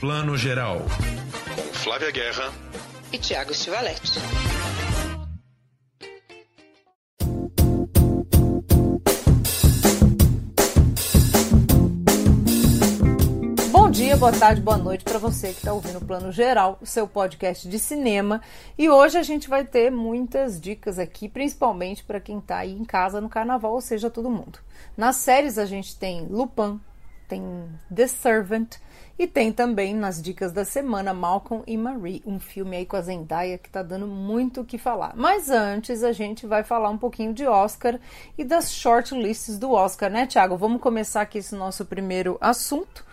Plano Geral. Com Flávia Guerra e Tiago Stivaletti. Bom dia, boa tarde, boa noite para você que está ouvindo o Plano Geral, o seu podcast de cinema. E hoje a gente vai ter muitas dicas aqui, principalmente para quem está aí em casa no carnaval, ou seja, todo mundo. Nas séries a gente tem Lupin, tem The Servant, e tem também nas dicas da semana Malcolm e Marie, um filme aí com a Zendaya que tá dando muito o que falar. Mas antes a gente vai falar um pouquinho de Oscar e das shortlists do Oscar, né, Thiago? Vamos começar aqui esse nosso primeiro assunto.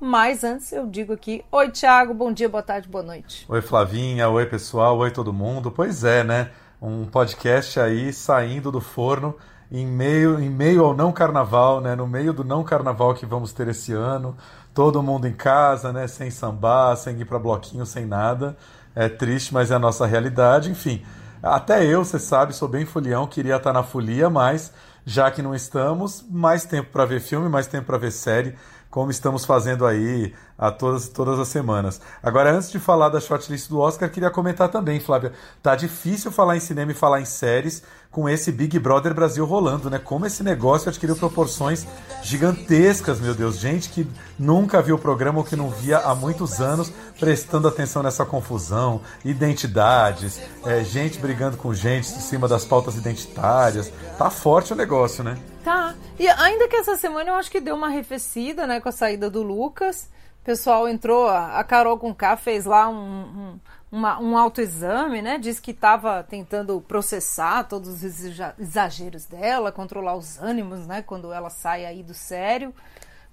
Mas antes eu digo aqui, oi Thiago, bom dia, boa tarde, boa noite. Oi Flavinha, oi pessoal, oi todo mundo. Pois é, né? Um podcast aí saindo do forno em meio, em meio ao não carnaval, né? No meio do não carnaval que vamos ter esse ano todo mundo em casa, né, sem sambar, sem ir para bloquinho, sem nada. É triste, mas é a nossa realidade. Enfim, até eu, você sabe, sou bem folião, queria estar na folia, mas já que não estamos, mais tempo para ver filme, mais tempo para ver série, como estamos fazendo aí a todas, todas as semanas. Agora, antes de falar da shortlist do Oscar, queria comentar também, Flávia, tá difícil falar em cinema e falar em séries com esse Big Brother Brasil rolando, né? Como esse negócio adquiriu proporções gigantescas, meu Deus. Gente que nunca viu o programa ou que não via há muitos anos, prestando atenção nessa confusão, identidades, é, gente brigando com gente em cima das pautas identitárias. Tá forte o negócio, né? Tá. E ainda que essa semana eu acho que deu uma arrefecida, né, com a saída do Lucas. O pessoal entrou, a Carol com K fez lá um, um, uma, um autoexame, né? Diz que estava tentando processar todos os exageros dela, controlar os ânimos, né? Quando ela sai aí do sério.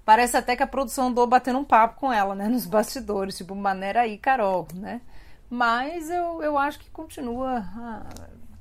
Parece até que a produção andou batendo um papo com ela, né? Nos bastidores, tipo, maneira aí, Carol, né? Mas eu, eu acho que continua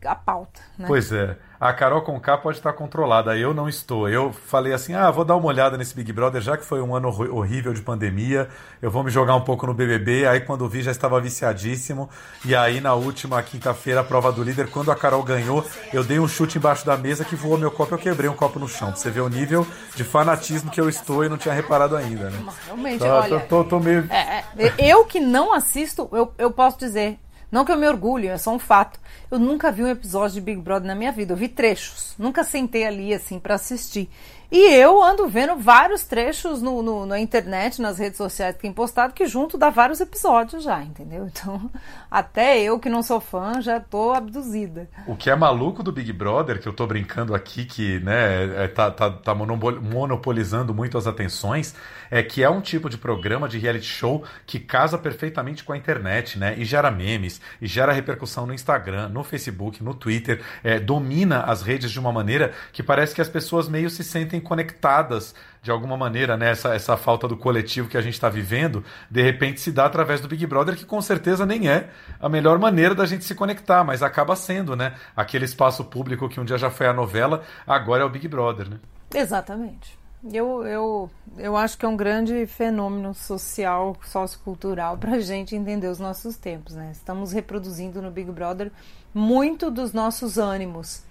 a, pauta, né? Pois é a Carol Conká pode estar controlada, eu não estou. Eu falei assim: ah, vou dar uma olhada nesse Big Brother, já que foi um ano horrível de pandemia, eu vou me jogar um pouco no BBB. Aí quando vi já estava viciadíssimo. E aí na última quinta-feira, a prova do líder, quando a Carol ganhou, eu dei um chute embaixo da mesa que voou meu copo, eu quebrei um copo no chão. Pra você ver o nível de fanatismo que eu estou e não tinha reparado ainda, né? Realmente, tô, olha. Tô, tô, tô meio... É, é, eu que não assisto, eu, eu posso dizer, não que eu me orgulhe, é só um fato. Eu nunca vi um episódio de Big Brother na minha vida. Eu vi trechos. Nunca sentei ali assim para assistir. E eu ando vendo vários trechos no, no, na internet, nas redes sociais que tem postado, que junto dá vários episódios já, entendeu? Então, até eu que não sou fã, já tô abduzida. O que é maluco do Big Brother, que eu tô brincando aqui, que né, é, tá, tá, tá monopolizando muito as atenções, é que é um tipo de programa de reality show que casa perfeitamente com a internet, né? E gera memes, e gera repercussão no Instagram, no Facebook, no Twitter, é, domina as redes de uma maneira que parece que as pessoas meio se sentem conectadas de alguma maneira, né? Essa, essa falta do coletivo que a gente está vivendo, de repente se dá através do Big Brother, que com certeza nem é a melhor maneira da gente se conectar, mas acaba sendo, né? Aquele espaço público que um dia já foi a novela, agora é o Big Brother, né? Exatamente. Eu, eu, eu acho que é um grande fenômeno social, sociocultural para a gente entender os nossos tempos. Né? Estamos reproduzindo no Big Brother muito dos nossos ânimos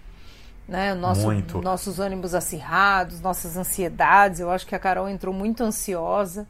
né? Nosso, muito. Nossos ânimos acirrados, nossas ansiedades. Eu acho que a Carol entrou muito ansiosa.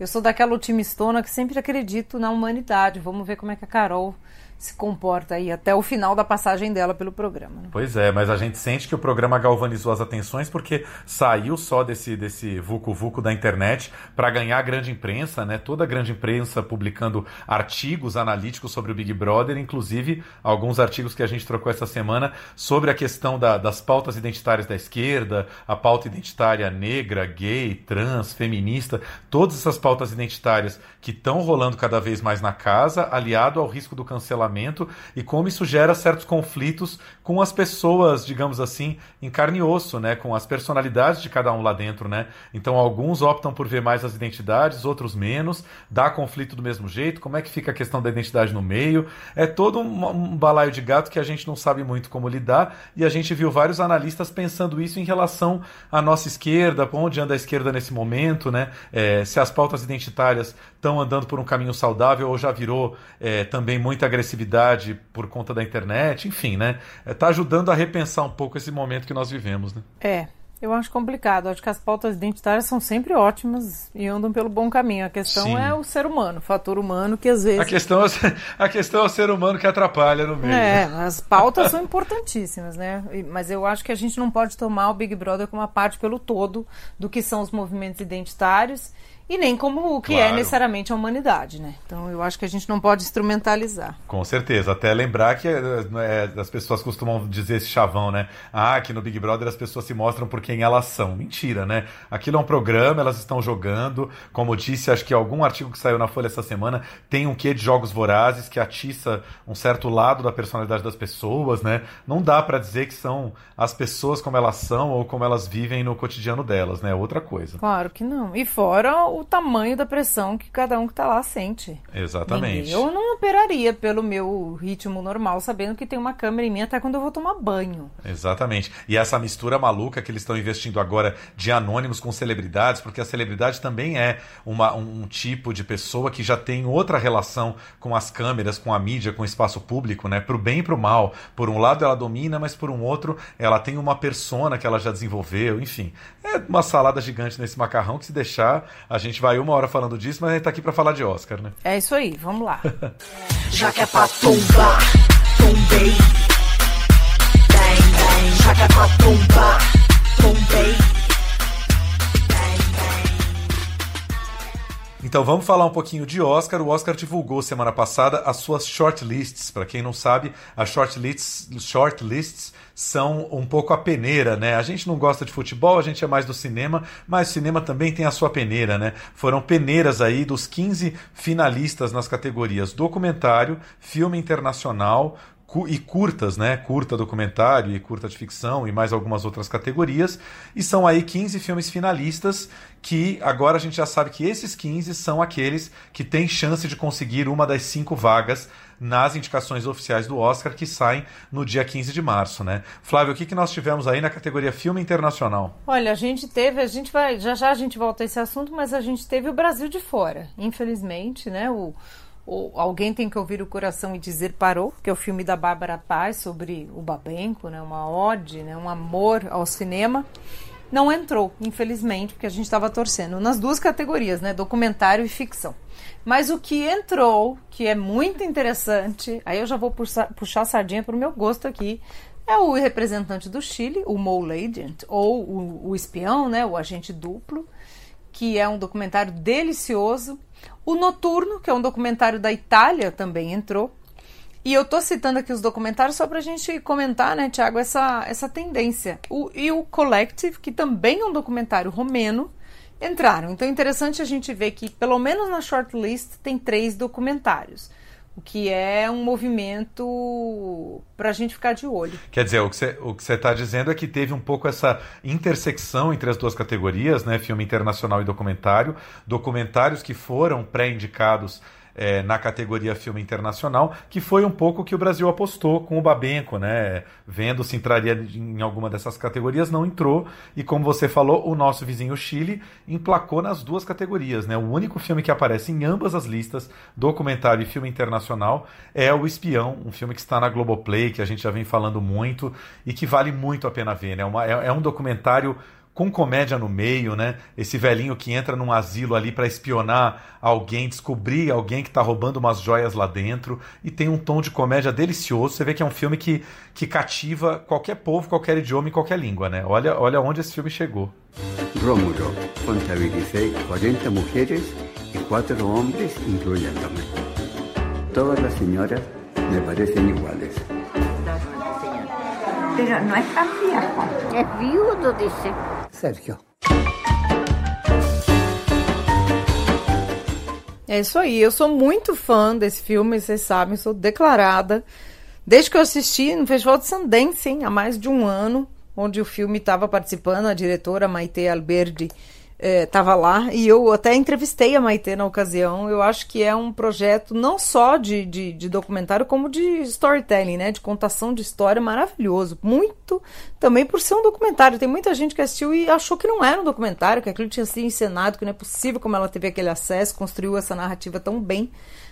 Eu sou daquela otimistona que sempre acredito na humanidade. Vamos ver como é que a Carol se comporta aí até o final da passagem dela pelo programa. Né? Pois é, mas a gente sente que o programa galvanizou as atenções porque saiu só desse desse vucu vucu da internet para ganhar a grande imprensa, né? Toda a grande imprensa publicando artigos analíticos sobre o Big Brother, inclusive alguns artigos que a gente trocou essa semana sobre a questão da, das pautas identitárias da esquerda, a pauta identitária negra, gay, trans, feminista, todas essas pautas identitárias que estão rolando cada vez mais na casa, aliado ao risco do cancelamento cancelamento e como isso gera certos conflitos com as pessoas, digamos assim, em carne e osso, né? Com as personalidades de cada um lá dentro, né? Então alguns optam por ver mais as identidades, outros menos, dá conflito do mesmo jeito, como é que fica a questão da identidade no meio? É todo um, um balaio de gato que a gente não sabe muito como lidar e a gente viu vários analistas pensando isso em relação à nossa esquerda, para onde anda a esquerda nesse momento, né? É, se as pautas identitárias estão andando por um caminho saudável ou já virou é, também muita agressividade por conta da internet, enfim, né? Está é, ajudando a repensar um pouco esse momento que nós vivemos, né? É. Eu acho complicado. Acho que as pautas identitárias são sempre ótimas e andam pelo bom caminho. A questão Sim. é o ser humano, o fator humano que às vezes. A questão, é, a questão é o ser humano que atrapalha no meio. É, as pautas são importantíssimas, né? Mas eu acho que a gente não pode tomar o Big Brother como uma parte pelo todo do que são os movimentos identitários e nem como o que é claro. é necessariamente a humanidade, né? Então eu acho que a gente não pode instrumentalizar. Com certeza. Até lembrar que é, as pessoas costumam dizer esse chavão, né? Ah, que no Big Brother as pessoas se mostram por quem elas são. Mentira, né? Aquilo é um programa, elas estão jogando. Como disse, acho que algum artigo que saiu na Folha essa semana tem um quê de jogos vorazes que atiça um certo lado da personalidade das pessoas, né? Não dá para dizer que são as pessoas como elas são ou como elas vivem no cotidiano delas, né? É outra coisa. Claro que não. E fora o tamanho da pressão que cada um que está lá sente. Exatamente. Eu não operaria pelo meu ritmo normal, sabendo que tem uma câmera em mim até quando eu vou tomar banho. Exatamente. E essa mistura maluca que eles estão investindo agora de anônimos com celebridades, porque a celebridade também é uma, um, um tipo de pessoa que já tem outra relação com as câmeras, com a mídia, com o espaço público, né? Pro bem e pro mal. Por um lado ela domina, mas por um outro ela tem uma persona que ela já desenvolveu, enfim. É uma salada gigante nesse macarrão que se deixar a gente gente vai uma hora falando disso, mas a gente tá aqui para falar de Oscar, né? É isso aí, vamos lá. Já que é pra tombar, tombei. Bang, bang. Já que é pra tombar, Então vamos falar um pouquinho de Oscar. O Oscar divulgou semana passada as suas shortlists. Para quem não sabe, as shortlists, shortlists são um pouco a peneira, né? A gente não gosta de futebol, a gente é mais do cinema, mas o cinema também tem a sua peneira, né? Foram peneiras aí dos 15 finalistas nas categorias documentário, filme internacional, e curtas, né? Curta documentário e curta de ficção e mais algumas outras categorias. E são aí 15 filmes finalistas que agora a gente já sabe que esses 15 são aqueles que têm chance de conseguir uma das cinco vagas nas indicações oficiais do Oscar que saem no dia 15 de março, né? Flávio, o que, que nós tivemos aí na categoria filme internacional? Olha, a gente teve, a gente vai, já já a gente volta a esse assunto, mas a gente teve o Brasil de fora, infelizmente, né? O, o Alguém Tem que Ouvir o Coração e Dizer Parou, que é o filme da Bárbara Paz sobre o Babenco, né? Uma ode, né? Um amor ao cinema não entrou, infelizmente, porque a gente estava torcendo nas duas categorias, né? Documentário e ficção. Mas o que entrou, que é muito interessante, aí eu já vou puxar, puxar a sardinha para o meu gosto aqui, é o representante do Chile, o Mole Agent, ou o, o espião, né? O agente duplo, que é um documentário delicioso. O Noturno, que é um documentário da Itália, também entrou. E eu tô citando aqui os documentários só pra gente comentar, né, Tiago, essa, essa tendência. O, e o Collective, que também é um documentário romeno, entraram. Então é interessante a gente ver que, pelo menos na shortlist, tem três documentários. O que é um movimento para a gente ficar de olho. Quer dizer, o que você está dizendo é que teve um pouco essa intersecção entre as duas categorias, né? Filme internacional e documentário. Documentários que foram pré-indicados é, na categoria filme internacional, que foi um pouco que o Brasil apostou com o Babenco, né? Vendo se entraria em alguma dessas categorias, não entrou. E como você falou, o nosso vizinho Chile emplacou nas duas categorias, né? O único filme que aparece em ambas as listas, documentário e filme internacional, é O Espião, um filme que está na Globoplay, que a gente já vem falando muito e que vale muito a pena ver, né? Uma, é, é um documentário com comédia no meio, né? Esse velhinho que entra num asilo ali para espionar alguém, descobrir alguém que tá roubando umas joias lá dentro e tem um tom de comédia delicioso. Você vê que é um filme que, que cativa qualquer povo, qualquer idioma e qualquer língua, né? Olha, olha onde esse filme chegou. Rómulo, contabilicei 40 mulheres e 4 homens, incluyéndome. Todas as senhoras me parecem iguais. Pero no es tan viejo. Es viudo, dice. Sergio. É isso aí. Eu sou muito fã desse filme, vocês sabem, sou declarada. Desde que eu assisti no Festival de Sundance, hein, há mais de um ano, onde o filme estava participando, a diretora Maite Alberdi estava é, lá e eu até entrevistei a Maite na ocasião. Eu acho que é um projeto não só de, de, de, documentário, como de storytelling, né? De contação de história maravilhoso. Muito também por ser um documentário. Tem muita gente que assistiu e achou que não era um documentário, que aquilo tinha sido encenado, que não é possível como ela teve aquele acesso, construiu essa narrativa tão bem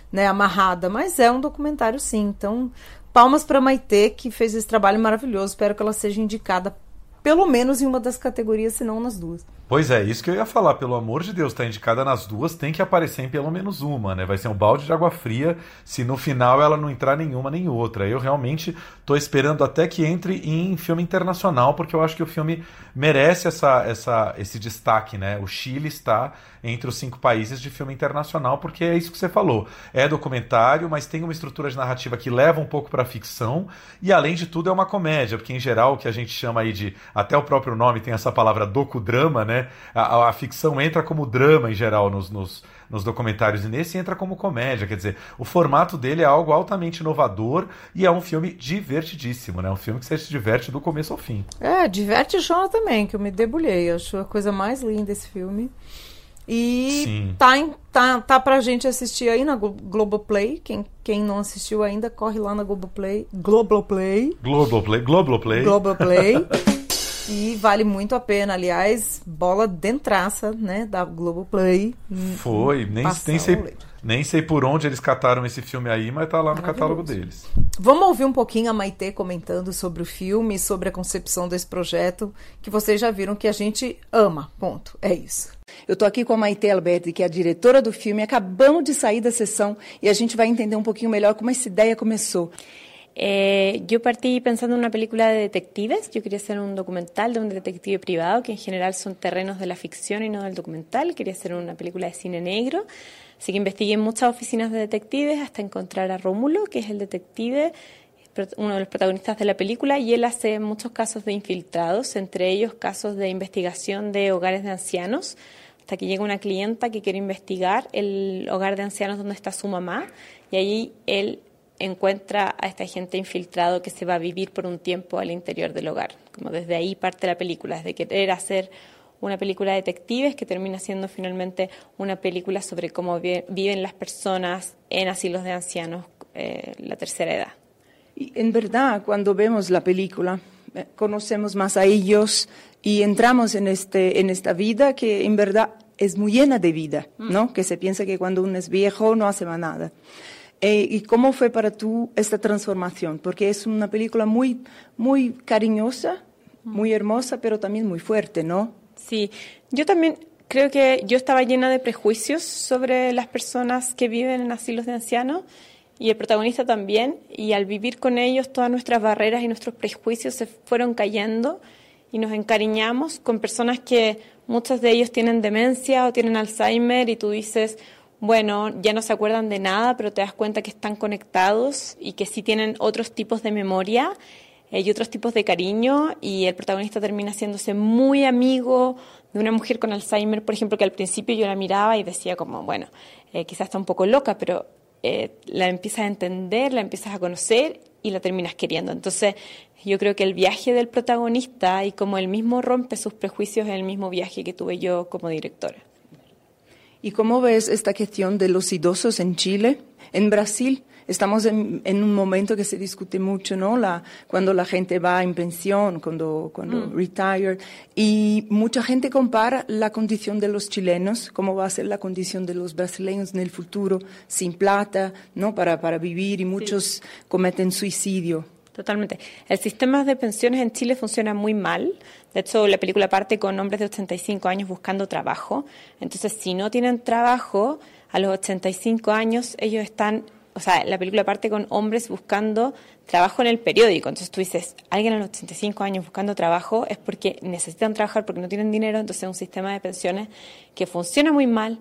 né, amarrada. Mas é um documentário sim. Então, palmas para Maite, que fez esse trabalho maravilhoso. Espero que ela seja indicada pelo menos em uma das categorias, se não nas duas. Pois é, isso que eu ia falar, pelo amor de Deus, tá indicada nas duas, tem que aparecer em pelo menos uma, né? Vai ser um balde de água fria se no final ela não entrar nenhuma nem outra. Eu realmente tô esperando até que entre em filme internacional, porque eu acho que o filme merece essa, essa, esse destaque, né? O Chile está entre os cinco países de filme internacional, porque é isso que você falou. É documentário, mas tem uma estrutura de narrativa que leva um pouco para ficção, e além de tudo é uma comédia, porque em geral o que a gente chama aí de, até o próprio nome tem essa palavra docudrama, né? né? A, a ficção entra como drama em geral nos, nos, nos, documentários e nesse entra como comédia. Quer dizer, o formato dele é algo altamente inovador e é um filme divertidíssimo, né? Um filme que você se diverte do começo ao fim. É, diverte João também, que eu me debulhei. Acho a coisa mais linda esse filme. E Sim. tá, em, tá, tá pra gente assistir aí na Globoplay. Quem, quem não assistiu ainda, corre lá na Globoplay. Globoplay. Globoplay. Globoplay. Globoplay. E vale muito a pena, aliás, bola dentraça, né, da Globoplay. Foi, nem, nem sei, nem sei por onde eles cataram esse filme aí, mas tá lá no catálogo deles. Vamos ouvir um pouquinho a Maitê comentando sobre o filme, sobre a concepção desse projeto, que vocês já viram que a gente ama, ponto, é isso. Eu estou aqui com a Maite Alberti, que é a diretora do filme. Acabamos de sair da sessão e a gente vai entender um pouquinho melhor como essa ideia começou. Eh, yo partí pensando en una película de detectives, yo quería hacer un documental de un detective privado, que en general son terrenos de la ficción y no del documental, quería hacer una película de cine negro, así que investigué en muchas oficinas de detectives hasta encontrar a Rómulo, que es el detective, uno de los protagonistas de la película, y él hace muchos casos de infiltrados, entre ellos casos de investigación de hogares de ancianos, hasta que llega una clienta que quiere investigar el hogar de ancianos donde está su mamá, y ahí él encuentra a esta gente infiltrado que se va a vivir por un tiempo al interior del hogar. Como desde ahí parte la película, desde querer hacer una película de detectives que termina siendo finalmente una película sobre cómo viven las personas en asilos de ancianos, eh, la tercera edad. Y en verdad, cuando vemos la película, eh, conocemos más a ellos y entramos en, este, en esta vida que en verdad es muy llena de vida, ¿no? Mm. Que se piensa que cuando uno es viejo no hace más nada. Eh, ¿Y cómo fue para tú esta transformación? Porque es una película muy, muy cariñosa, muy hermosa, pero también muy fuerte, ¿no? Sí, yo también creo que yo estaba llena de prejuicios sobre las personas que viven en asilos de ancianos y el protagonista también, y al vivir con ellos todas nuestras barreras y nuestros prejuicios se fueron cayendo y nos encariñamos con personas que muchos de ellos tienen demencia o tienen Alzheimer y tú dices, bueno, ya no se acuerdan de nada, pero te das cuenta que están conectados y que sí tienen otros tipos de memoria y otros tipos de cariño y el protagonista termina haciéndose muy amigo de una mujer con Alzheimer, por ejemplo, que al principio yo la miraba y decía como, bueno, eh, quizás está un poco loca, pero eh, la empiezas a entender, la empiezas a conocer y la terminas queriendo. Entonces, yo creo que el viaje del protagonista y como él mismo rompe sus prejuicios es el mismo viaje que tuve yo como directora. ¿Y cómo ves esta cuestión de los idosos en Chile? En Brasil estamos en, un momento que se discute mucho, ¿no? La, cuando la gente va en pensión, cuando, cuando mm. retire, y mucha gente compara la condición de los chilenos, cómo va a ser la condición de los brasileños en el futuro, sin plata, ¿no? Para, para vivir, y muchos cometen suicidio. Totalmente. El sistema de pensiones en Chile funciona muy mal. De hecho, la película parte con hombres de 85 años buscando trabajo. Entonces, si no tienen trabajo, a los 85 años ellos están, o sea, la película parte con hombres buscando trabajo en el periódico. Entonces tú dices, alguien a los 85 años buscando trabajo es porque necesitan trabajar, porque no tienen dinero. Entonces es un sistema de pensiones que funciona muy mal.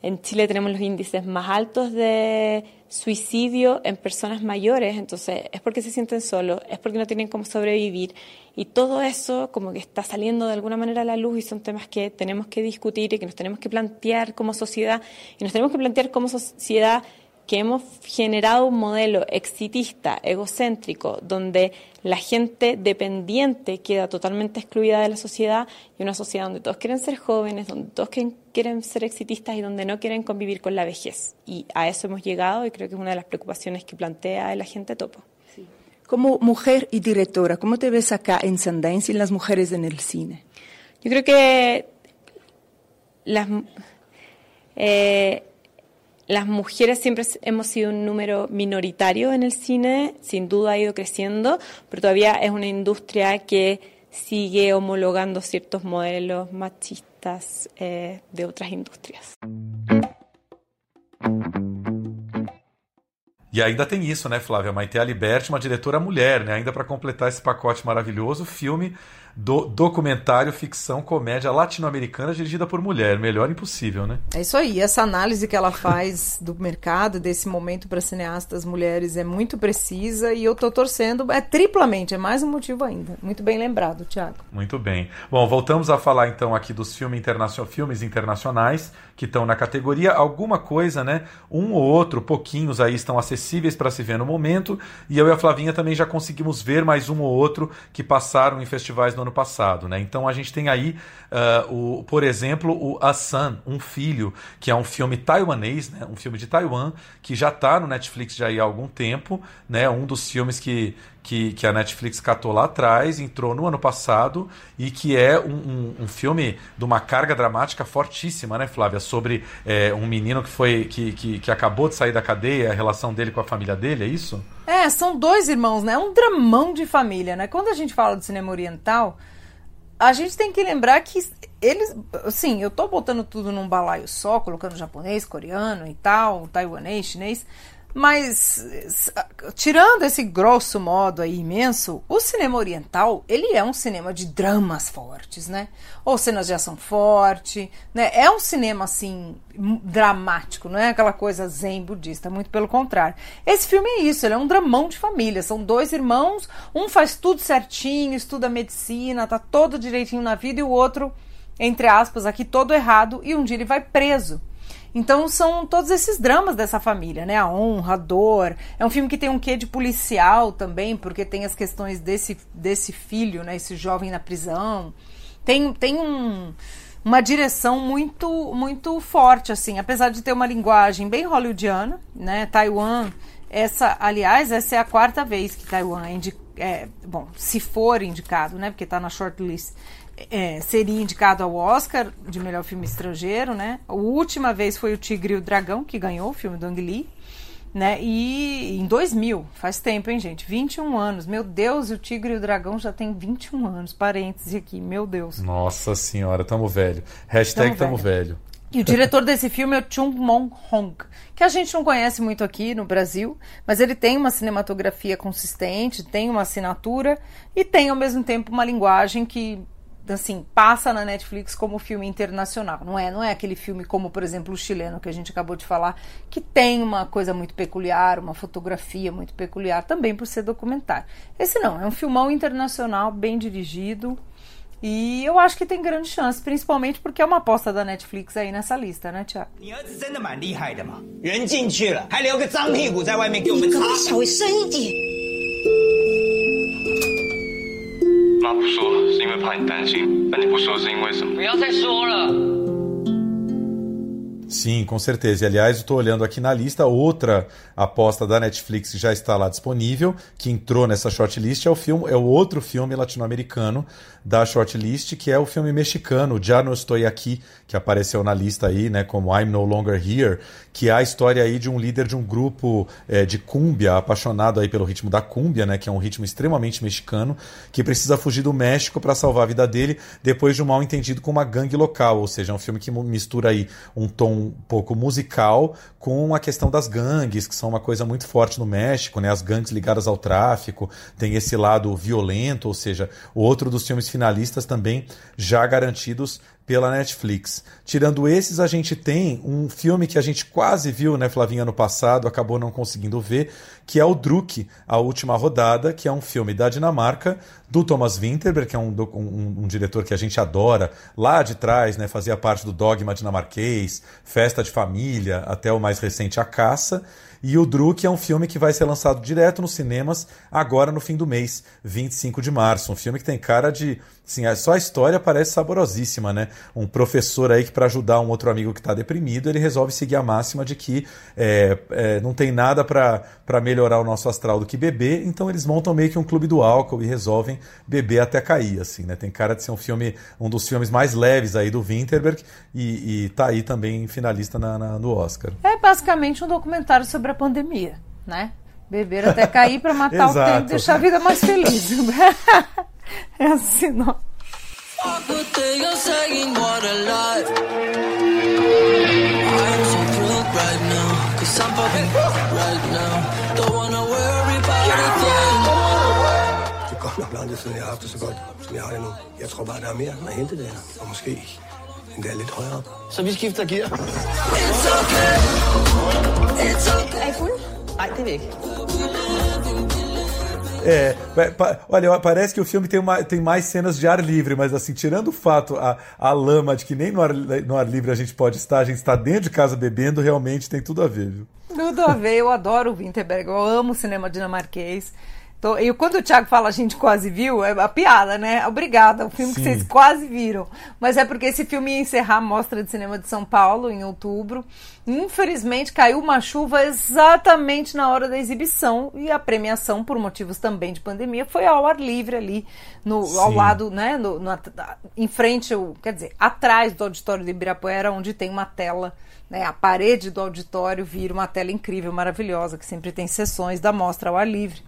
En Chile tenemos los índices más altos de suicidio en personas mayores, entonces es porque se sienten solos, es porque no tienen cómo sobrevivir y todo eso como que está saliendo de alguna manera a la luz y son temas que tenemos que discutir y que nos tenemos que plantear como sociedad y nos tenemos que plantear como sociedad que hemos generado un modelo exitista, egocéntrico, donde la gente dependiente queda totalmente excluida de la sociedad y una sociedad donde todos quieren ser jóvenes, donde todos quieren, ser exitistas y donde no quieren convivir con la vejez. Y a eso hemos llegado y creo que es una de las preocupaciones que plantea el agente Topo. Como mujer y directora, ¿cómo te ves acá en Sundance y las mujeres en el cine? Yo creo que las... Eh, las mujeres siempre hemos sido un número minoritario en el cine, sin duda ha ido creciendo, pero todavía es una industria que sigue homologando ciertos modelos machistas eh, de otras industrias. E ainda tem isso, né, Flávia? Maite Aliberti, uma diretora mulher, né? Ainda para completar esse pacote maravilhoso, filme do documentário ficção comédia latino-americana dirigida por mulher. Melhor impossível, né? É isso aí. Essa análise que ela faz do mercado, desse momento para cineastas mulheres, é muito precisa e eu tô torcendo. É triplamente, é mais um motivo ainda. Muito bem lembrado, Tiago. Muito bem. Bom, voltamos a falar então aqui dos filmes, internacion... filmes internacionais que estão na categoria. Alguma coisa, né? Um ou outro, pouquinhos aí estão acessíveis para se ver no momento. E eu e a Flavinha também já conseguimos ver mais um ou outro que passaram em festivais no ano passado, né? Então a gente tem aí, uh, o, por exemplo, o A Um Filho, que é um filme taiwanês, né? Um filme de Taiwan, que já está no Netflix já há algum tempo, né? Um dos filmes que, que, que, a Netflix catou lá atrás, entrou no ano passado e que é um, um, um filme de uma carga dramática fortíssima, né, Flávia? Sobre é, um menino que foi que, que, que, acabou de sair da cadeia, a relação dele com a família dele, é isso? É, são dois irmãos, né? É um dramão de família, né? Quando a gente fala de cinema oriental, a gente tem que lembrar que eles, assim, eu tô botando tudo num balaio só, colocando japonês, coreano e tal, taiwanês, chinês, mas tirando esse grosso modo aí imenso, o cinema oriental, ele é um cinema de dramas fortes, né? Ou cenas de ação forte, né? É um cinema assim dramático, não é aquela coisa zen budista, muito pelo contrário. Esse filme é isso, ele é um dramão de família, são dois irmãos, um faz tudo certinho, estuda medicina, tá todo direitinho na vida e o outro, entre aspas, aqui todo errado e um dia ele vai preso. Então são todos esses dramas dessa família, né? A honra, a dor. É um filme que tem um quê de policial também, porque tem as questões desse, desse filho, né? Esse jovem na prisão. Tem, tem um, uma direção muito muito forte, assim, apesar de ter uma linguagem bem hollywoodiana, né? Taiwan, essa, aliás, essa é a quarta vez que Taiwan é, é bom, se for indicado, né? Porque está na shortlist é, seria indicado ao Oscar de melhor filme estrangeiro, né? A última vez foi o Tigre e o Dragão que ganhou o filme do Ang Lee, né? E em 2000, faz tempo, hein, gente? 21 anos. Meu Deus, o Tigre e o Dragão já tem 21 anos. Parêntese aqui, meu Deus. Nossa senhora, tamo velho. Hashtag tamo, tamo velho. velho. E o diretor desse filme é o Chung Mong Hong, que a gente não conhece muito aqui no Brasil, mas ele tem uma cinematografia consistente, tem uma assinatura e tem ao mesmo tempo uma linguagem que assim, passa na Netflix como filme internacional. Não é, não é aquele filme como, por exemplo, o chileno que a gente acabou de falar, que tem uma coisa muito peculiar, uma fotografia muito peculiar, também por ser documentário. Esse não, é um filmão internacional, bem dirigido. E eu acho que tem grande chance, principalmente porque é uma aposta da Netflix aí nessa lista, né, Tiago? 你儿子真的蛮厉 妈不说是因为怕你担心，那你不说是因为什么？不要再说了。Sim, com certeza. E, aliás, estou olhando aqui na lista, outra aposta da Netflix que já está lá disponível, que entrou nessa shortlist, é o filme, é o outro filme latino-americano da shortlist, que é o filme mexicano, Já No Estou Aqui, que apareceu na lista aí, né, como I'm No Longer Here, que é a história aí de um líder de um grupo é, de cúmbia, apaixonado aí pelo ritmo da cúmbia, né, que é um ritmo extremamente mexicano, que precisa fugir do México para salvar a vida dele depois de um mal entendido com uma gangue local, ou seja, é um filme que mistura aí um tom um pouco musical com a questão das gangues, que são uma coisa muito forte no México, né? As gangues ligadas ao tráfico, tem esse lado violento, ou seja, outro dos filmes finalistas também já garantidos pela Netflix. Tirando esses, a gente tem um filme que a gente quase viu, né, Flavinha, ano passado, acabou não conseguindo ver, que é o Druk, a última rodada, que é um filme da Dinamarca, do Thomas Winterberg, que é um, um, um, diretor que a gente adora, lá de trás, né, fazia parte do Dogma dinamarquês, Festa de Família, até o mais recente A Caça. E o Druk é um filme que vai ser lançado direto nos cinemas agora no fim do mês, 25 de março. Um filme que tem cara de. Assim, só a história parece saborosíssima, né? Um professor aí que, para ajudar um outro amigo que está deprimido, ele resolve seguir a máxima de que é, é, não tem nada para melhorar o nosso astral do que beber, então eles montam meio que um clube do álcool e resolvem beber até cair, assim, né? Tem cara de ser um filme, um dos filmes mais leves aí do Winterberg e, e tá aí também finalista na, na, no Oscar. É basicamente um documentário sobre a pandemia, né? Beber até cair para matar o tempo e deixar a vida mais feliz. é assim, não. Fuck what Det godt nok lang tid siden, jeg har haft det så godt, som jeg har det nu. Jeg tror bare, der er mere at hente der. Og måske endda lidt højere op. Så vi skifter gear. It's okay. It's okay. Er I fuld? Nej, det er vi ikke. É, olha, parece que o filme tem, uma- tem mais cenas de ar livre, mas assim, tirando o fato, a, a lama de que nem no ar, no ar livre a gente pode estar, a gente está dentro de casa bebendo, realmente tem tudo a ver, viu? Tudo a ver, eu adoro o Winterberg, eu amo o cinema dinamarquês. Tô- e quando o Thiago fala a gente quase viu, é a piada, né? Obrigada, o filme que Sim. vocês quase viram. Mas é porque esse filme ia encerrar a Mostra de Cinema de São Paulo em outubro. Infelizmente caiu uma chuva exatamente na hora da exibição e a premiação, por motivos também de pandemia, foi ao ar livre ali, no, ao lado, né? No, no- em frente, quer dizer, atrás do auditório do Ibirapuera, onde tem uma tela né, a parede do auditório vira uma tela incrível, maravilhosa, que sempre tem sessões da mostra ao ar livre.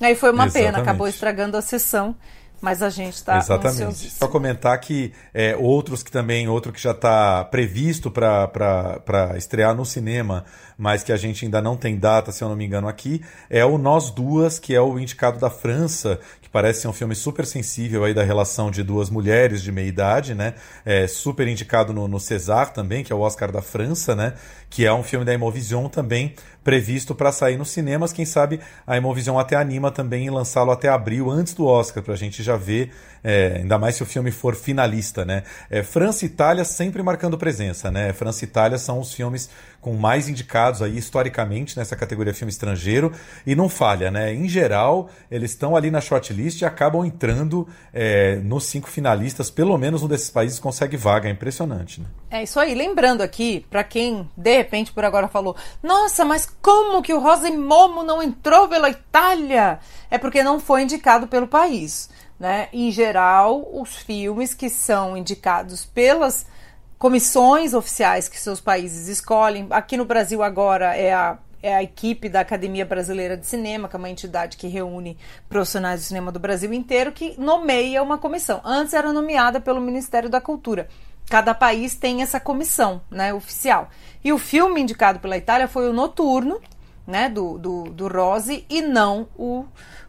Aí foi uma pena, Exatamente. acabou estragando a sessão, mas a gente está Exatamente. Só comentar que é, outros que também, outro que já está previsto para estrear no cinema, mas que a gente ainda não tem data, se eu não me engano, aqui, é o Nós Duas, que é o indicado da França, que parece ser um filme super sensível aí da relação de duas mulheres de meia idade, né? É, super indicado no, no César também, que é o Oscar da França, né? Que é um filme da Imovision também previsto para sair nos cinemas. Quem sabe a Imovision até anima também em lançá-lo até abril, antes do Oscar, para a gente já ver, é, ainda mais se o filme for finalista, né? É, França e Itália sempre marcando presença, né? França e Itália são os filmes com mais indicados aí historicamente nessa categoria filme estrangeiro e não falha, né? Em geral, eles estão ali na shortlist e acabam entrando é, nos cinco finalistas, pelo menos um desses países consegue vaga, é impressionante, né? É isso aí. Lembrando aqui, para quem de repente por agora falou: Nossa, mas como que o Rosa e Momo não entrou pela Itália? É porque não foi indicado pelo país. Né? Em geral, os filmes que são indicados pelas comissões oficiais que seus países escolhem, aqui no Brasil agora é a é a equipe da Academia Brasileira de Cinema, que é uma entidade que reúne profissionais do cinema do Brasil inteiro, que nomeia uma comissão. Antes era nomeada pelo Ministério da Cultura. Cada país tem essa comissão né, oficial. E o filme indicado pela Itália foi o Noturno, né, do, do, do Rose, e não o,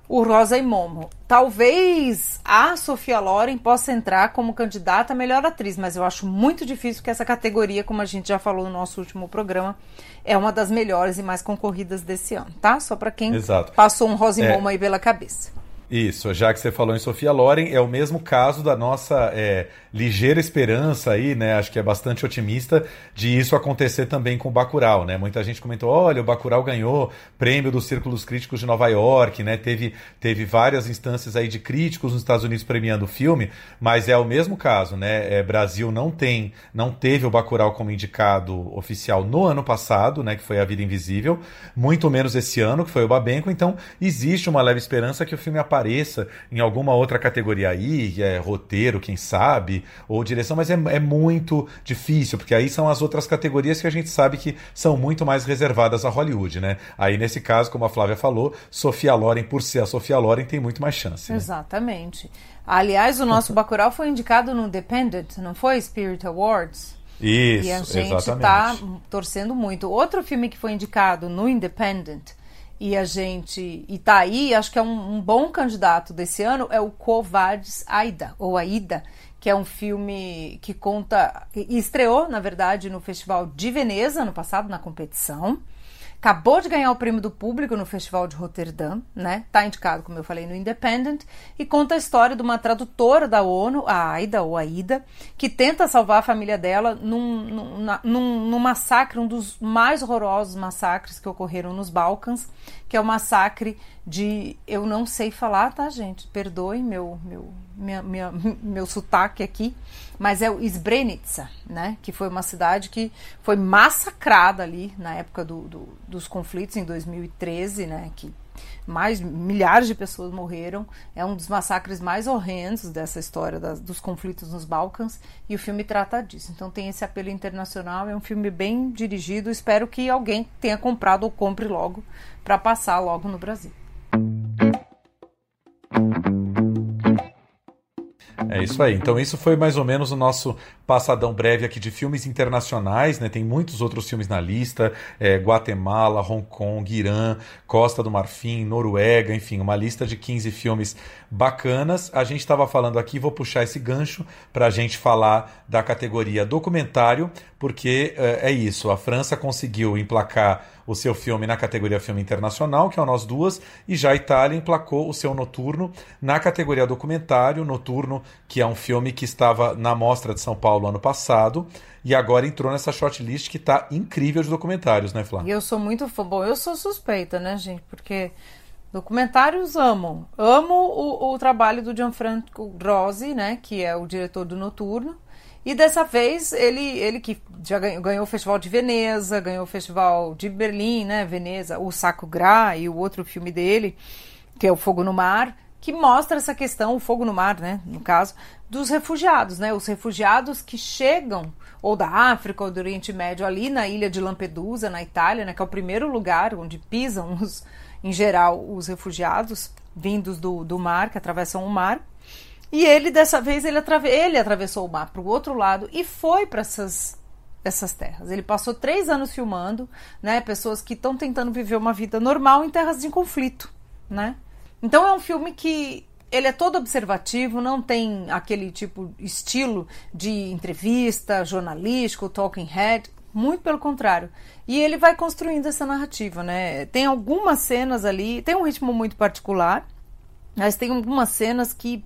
o Rosa e Momo. Talvez a Sofia Loren possa entrar como candidata a melhor atriz, mas eu acho muito difícil que essa categoria, como a gente já falou no nosso último programa, é uma das melhores e mais concorridas desse ano, tá? Só para quem Exato. passou um Rosa e É. Momo aí pela cabeça. Isso, já que você falou em Sofia Loren, é o mesmo caso da nossa é, ligeira esperança aí, né? Acho que é bastante otimista de isso acontecer também com o Bacurau, né? Muita gente comentou, olha, o Bacurau ganhou prêmio dos Círculos Críticos de Nova York, né? Teve, teve várias instâncias aí de críticos nos Estados Unidos premiando o filme, mas é o mesmo caso, né? É, Brasil não tem, não teve o Bacurau como indicado oficial no ano passado, né? Que foi A Vida Invisível, muito menos esse ano, que foi o Babenco, então existe uma leve esperança que o filme apareça em alguma outra categoria aí, é roteiro, quem sabe, ou direção, mas é, é muito difícil, porque aí são as outras categorias que a gente sabe que são muito mais reservadas a Hollywood, né? Aí nesse caso, como a Flávia falou, Sofia Loren, por ser a Sofia Loren, tem muito mais chance. Né? Exatamente. Aliás, o nosso Bacurau foi indicado no Independent, não foi? Spirit Awards. Isso, E a gente exatamente. tá torcendo muito. Outro filme que foi indicado no Independent e a gente e tá aí, acho que é um, um bom candidato desse ano é o Covades Aida ou Aida, que é um filme que conta e estreou, na verdade, no Festival de Veneza no passado na competição. Acabou de ganhar o prêmio do público no Festival de Roterdã, né? Tá indicado, como eu falei, no Independent, e conta a história de uma tradutora da ONU, a Aida ou Aida, que tenta salvar a família dela num, num, num- num massacre, um dos mais horrorosos massacres que ocorreram nos Balcãs, que é o massacre de. Eu não sei falar, tá, gente? Perdoem meu, meu, minha, minha- meu sotaque aqui, mas é o Srebrenica, né? Que foi uma cidade que foi massacrada ali na época do, do, dos conflitos em 2013, né? Que mais milhares de pessoas morreram. É um dos massacres mais horrendos dessa história das, dos conflitos nos Balcãs e o filme trata disso. Então tem esse apelo internacional. É um filme bem dirigido. Espero que alguém tenha comprado ou compre logo para passar logo no Brasil. É isso aí. Então, isso foi mais ou menos o nosso passadão breve aqui de filmes internacionais, né? Tem muitos outros filmes na lista: é, Guatemala, Hong Kong, Irã, Costa do Marfim, Noruega, enfim, uma lista de 15 filmes bacanas. A gente estava falando aqui, vou puxar esse gancho para a gente falar da categoria documentário, porque é, é isso: a França conseguiu emplacar o seu filme na categoria filme internacional, que é o Nós Duas, e já a Itália emplacou o seu Noturno na categoria documentário, Noturno, que é um filme que estava na Mostra de São Paulo ano passado, e agora entrou nessa shortlist que está incrível de documentários, né, Flá? E eu sou muito fã. Bom, eu sou suspeita, né, gente? Porque documentários amo. Amo o, o trabalho do Gianfranco Rosi, né? Que é o diretor do Noturno. E dessa vez, ele, ele que já ganhou, ganhou, o Festival de Veneza, ganhou o Festival de Berlim, né? Veneza, o Saco Gra e o outro filme dele, que é o Fogo no Mar, que mostra essa questão, o Fogo no Mar, né? No caso, dos refugiados, né? Os refugiados que chegam ou da África ou do Oriente Médio ali na ilha de Lampedusa, na Itália, né? Que é o primeiro lugar onde pisam, os, em geral, os refugiados vindos do, do mar, que atravessam o mar. E ele, dessa vez, ele, atrave ele atravessou o mar para o outro lado e foi para essas, essas terras. Ele passou três anos filmando, né? Pessoas que estão tentando viver uma vida normal em terras de conflito, né? Então é um filme que ele é todo observativo, não tem aquele tipo estilo de entrevista jornalístico, talking head, muito pelo contrário. E ele vai construindo essa narrativa, né? Tem algumas cenas ali, tem um ritmo muito particular, mas tem algumas cenas que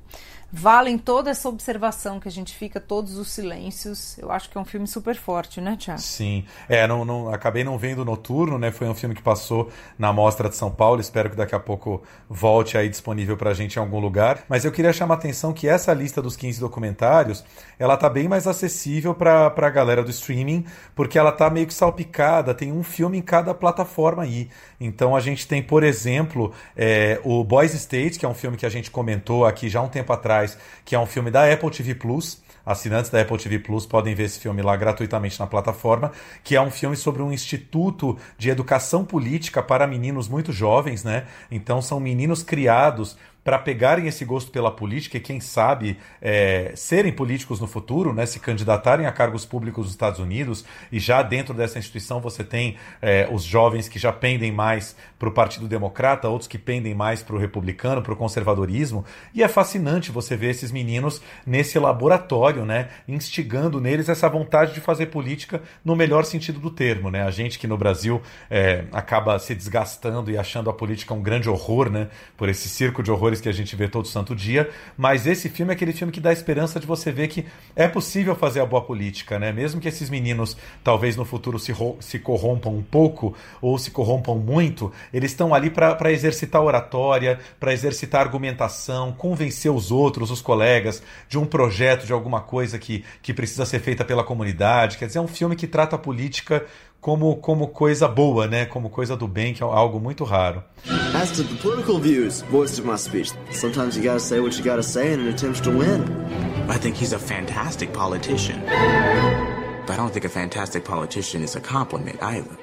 valem toda essa observação que a gente fica, todos os silêncios. Eu acho que é um filme super forte, né, Tiago? Sim. É, não, não, acabei não vendo Noturno, né? Foi um filme que passou na Mostra de São Paulo. Espero que daqui a pouco volte aí disponível pra gente em algum lugar. Mas eu queria chamar a atenção que essa lista dos 15 documentários, ela tá bem mais acessível pra, pra galera do streaming, porque ela tá meio que salpicada, tem um filme em cada plataforma aí. Então a gente tem, por exemplo, é, o Boys State, que é um filme que a gente comentou aqui já um tempo atrás, que é um filme da Apple TV Plus. Assinantes da Apple TV Plus podem ver esse filme lá gratuitamente na plataforma, que é um filme sobre um instituto de educação política para meninos muito jovens, né? Então são meninos criados para pegarem esse gosto pela política e, quem sabe, é, serem políticos no futuro, né, se candidatarem a cargos públicos nos Estados Unidos. E já dentro dessa instituição você tem é, os jovens que já pendem mais para o Partido Democrata, outros que pendem mais para o republicano, para o conservadorismo. E é fascinante você ver esses meninos nesse laboratório, né, instigando neles essa vontade de fazer política no melhor sentido do termo. Né? A gente que no Brasil é, acaba se desgastando e achando a política um grande horror, né, por esse circo de horror que a gente vê todo santo dia, mas esse filme é aquele filme que dá esperança de você ver que é possível fazer a boa política, né? Mesmo que esses meninos talvez no futuro se, se corrompam um pouco ou se corrompam muito, eles estão ali para exercitar oratória, para exercitar argumentação, convencer os outros, os colegas, de um projeto, de alguma coisa que, que precisa ser feita pela comunidade. Quer dizer, é um filme que trata a política como, como coisa boa, né? Como coisa do bem, que é algo muito raro. As to the political views voiced in my speech, sometimes you gotta say what you gotta say in an attempt to win. I think he's a fantastic politician. But I don't think a fantastic politician is a compliment either.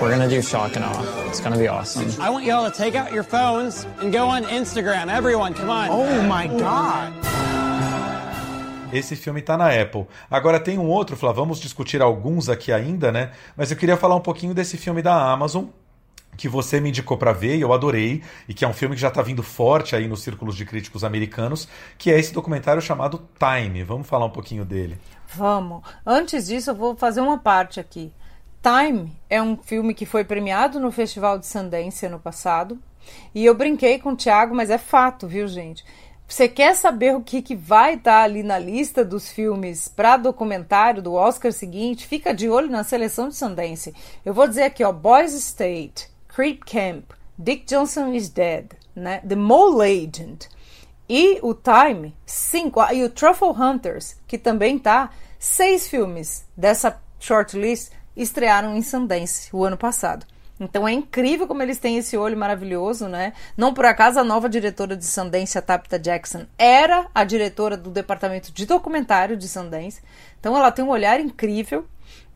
We're gonna do shock and awe. It's gonna be awesome. I want y'all to take out your phones and go on Instagram. Everyone, come on. Oh my god. Esse filme está na Apple. Agora tem um outro, Flá, vamos discutir alguns aqui ainda, né? Mas eu queria falar um pouquinho desse filme da Amazon, que você me indicou para ver e eu adorei, e que é um filme que já está vindo forte aí nos círculos de críticos americanos, que é esse documentário chamado Time. Vamos falar um pouquinho dele. Vamos. Antes disso, eu vou fazer uma parte aqui. Time é um filme que foi premiado no Festival de Sundance ano passado. E eu brinquei com o Thiago, mas é fato, viu, gente? Você quer saber o que, que vai estar tá ali na lista dos filmes para documentário do Oscar seguinte? Fica de olho na seleção de Sundance. Eu vou dizer aqui, ó, Boys State, Creep Camp, Dick Johnson is Dead, né? The Mole Agent E o Time, cinco. E o Truffle Hunters, que também tá, seis filmes dessa shortlist estrearam em Sundance o ano passado. Então é incrível como eles têm esse olho maravilhoso, né? Não por acaso a nova diretora de Sundance, a Tapta Jackson, era a diretora do departamento de documentário de Sundance. Então ela tem um olhar incrível.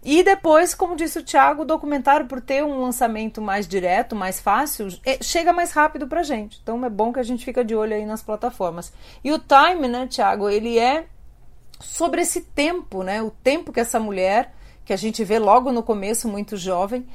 E depois, como disse o Thiago, o documentário, por ter um lançamento mais direto, mais fácil, é, chega mais rápido pra gente. Então é bom que a gente fica de olho aí nas plataformas. E o Time, né, Thiago, ele é sobre esse tempo, né? O tempo que essa mulher, que a gente vê logo no começo, muito jovem,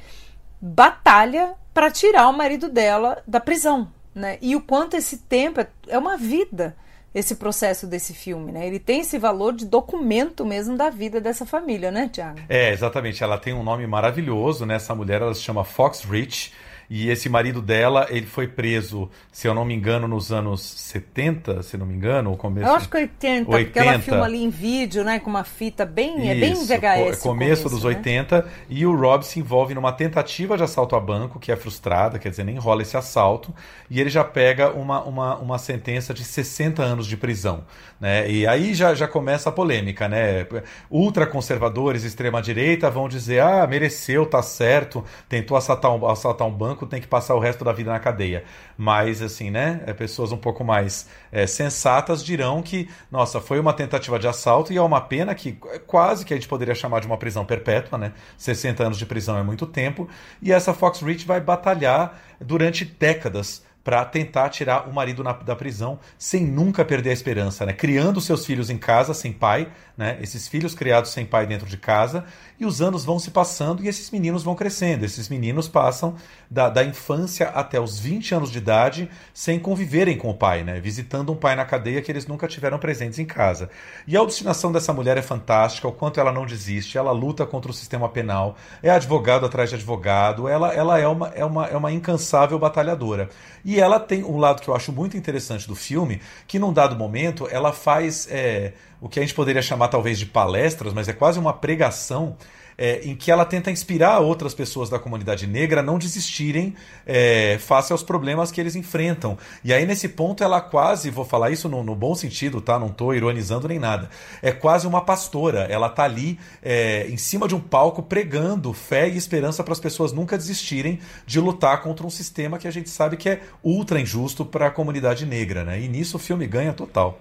batalha para tirar o marido dela da prisão, né? E o quanto esse tempo é, é uma vida esse processo desse filme, né? Ele tem esse valor de documento mesmo da vida dessa família, né, Tiago? É, exatamente. Ela tem um nome maravilhoso, né? Essa mulher, ela se chama Fox Rich. E esse marido dela, ele foi preso, se eu não me engano, nos anos 70, se não me engano, ou começo. Eu acho que 80, 80. porque ela filma ali em vídeo, né, com uma fita bem, é bem VHS. Começo, começo dos né? 80, e o Rob se envolve numa tentativa de assalto a banco, que é frustrada, quer dizer, nem rola esse assalto, e ele já pega uma, uma, uma sentença de 60 anos de prisão. Né? E aí já, já começa a polêmica, né? Ultraconservadores, extrema-direita vão dizer: ah, mereceu, tá certo, tentou assaltar um, assaltar um banco, tem que passar o resto da vida na cadeia. Mas, assim, né? É, pessoas um pouco mais é, sensatas dirão que, nossa, foi uma tentativa de assalto e é uma pena que quase que a gente poderia chamar de uma prisão perpétua, né? 60 anos de prisão é muito tempo. E essa Fox Rich vai batalhar durante décadas para tentar tirar o marido na, da prisão sem nunca perder a esperança, né? Criando seus filhos em casa sem pai, né? Esses filhos criados sem pai dentro de casa e os anos vão se passando e esses meninos vão crescendo. Esses meninos passam da, da infância até os 20 anos de idade sem conviverem com o pai, né? Visitando um pai na cadeia que eles nunca tiveram presentes em casa. E a obstinação dessa mulher é fantástica, o quanto ela não desiste, ela luta contra o sistema penal, é advogado atrás de advogado, ela, ela é, uma, é, uma, é uma incansável batalhadora. E ela tem um lado que eu acho muito interessante do filme, que num dado momento ela faz é, o que a gente poderia chamar talvez de palestras, mas é quase uma pregação é, em que ela tenta inspirar outras pessoas da comunidade negra a não desistirem é, face aos problemas que eles enfrentam. E aí, nesse ponto, ela quase, vou falar isso no, no bom sentido, tá? Não estou ironizando nem nada. É quase uma pastora. Ela tá ali é, em cima de um palco pregando fé e esperança para as pessoas nunca desistirem de lutar contra um sistema que a gente sabe que é ultra injusto para a comunidade negra, né? E nisso o filme ganha total.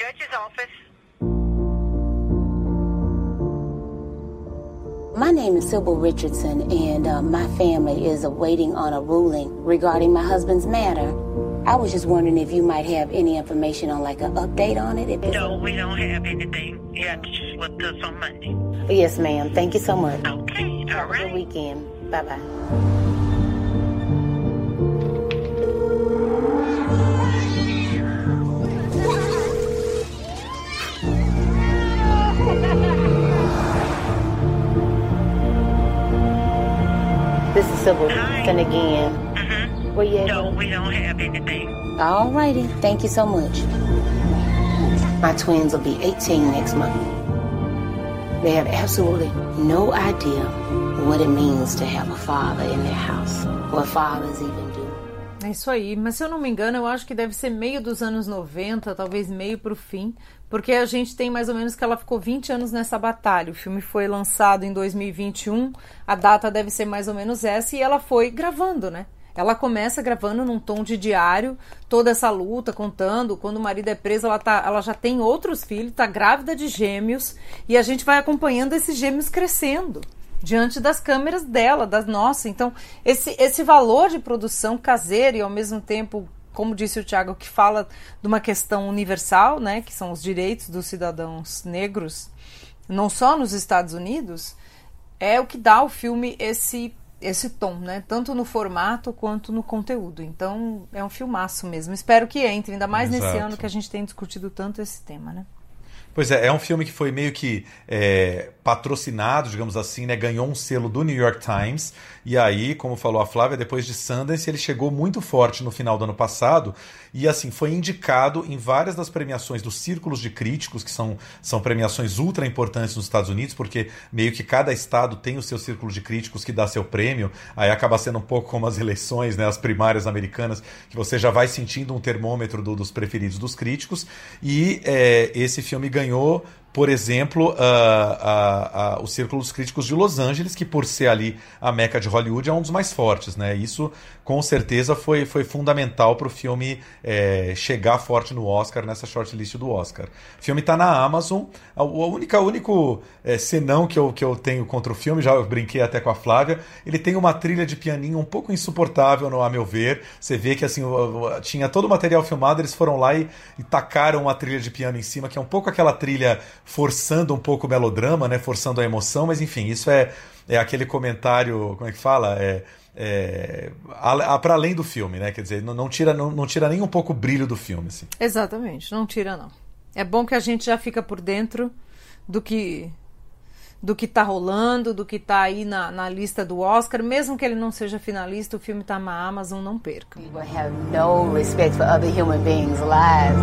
Judge's office. My name is Sybil Richardson, and uh, my family is awaiting on a ruling regarding my husband's matter. I was just wondering if you might have any information on like an update on it. no, we don't have anything. You have to just with us on Monday. Yes, ma'am. Thank you so much. Okay, all right. Have a good weekend. Bye bye. Sybil. Again. Mm-hmm. Where you No, we don't have anything. All righty. Thank you so much. My twins will be 18 next month. They have absolutely no idea what it means to have a father in their house, what fathers even do. É isso aí, mas se eu não me engano, eu acho que deve ser meio dos anos 90, talvez meio pro fim, porque a gente tem mais ou menos que ela ficou 20 anos nessa batalha. O filme foi lançado em 2021, a data deve ser mais ou menos essa, e ela foi gravando, né? Ela começa gravando num tom de diário toda essa luta, contando. Quando o marido é preso, ela, tá, ela já tem outros filhos, tá grávida de gêmeos, e a gente vai acompanhando esses gêmeos crescendo diante das câmeras dela, das nossas. Então, esse, esse valor de produção caseira e ao mesmo tempo como disse o Tiago, que fala de uma questão universal, né, que são os direitos dos cidadãos negros, não só nos Estados Unidos, é o que dá ao filme esse esse tom, né, tanto no formato quanto no conteúdo. Então, é um filmaço mesmo. Espero que entre, ainda mais Exato. nesse ano que a gente tem discutido tanto esse tema, né? Pois é, é um filme que foi meio que é, patrocinado, digamos assim, né? Ganhou um selo do New York Times. E aí, como falou a Flávia, depois de Sundance, ele chegou muito forte no final do ano passado. E assim, foi indicado em várias das premiações dos círculos de críticos, que são, são premiações ultra importantes nos Estados Unidos, porque meio que cada estado tem o seu círculo de críticos que dá seu prêmio. Aí acaba sendo um pouco como as eleições, né? As primárias americanas, que você já vai sentindo um termômetro do, dos preferidos dos críticos. E é, esse filme ganhou por exemplo, uh, uh, uh, o Círculo dos Críticos de Los Angeles, que por ser ali a meca de Hollywood é um dos mais fortes, né? Isso com certeza foi, foi fundamental para o filme é, chegar forte no Oscar, nessa shortlist do Oscar. O filme está na Amazon. A, única único é, senão que eu, que eu tenho contra o filme, já brinquei até com a Flávia, ele tem uma trilha de pianinho um pouco insuportável, no, a meu ver. Você vê que assim tinha todo o material filmado, eles foram lá e, e tacaram uma trilha de piano em cima, que é um pouco aquela trilha forçando um pouco o melodrama, né? Forçando a emoção, mas enfim, isso é, é aquele comentário, como é que fala? É, é, para além do filme, né? Quer dizer, não, não, tira, não, não tira nem um pouco o brilho do filme. Assim. Exatamente, não tira não. É bom que a gente já fica por dentro do que do que tá rolando, do que tá aí na, na lista do Oscar, mesmo que ele não seja finalista, o filme tá na Amazon, não perca. People have no respect for other human beings' lives.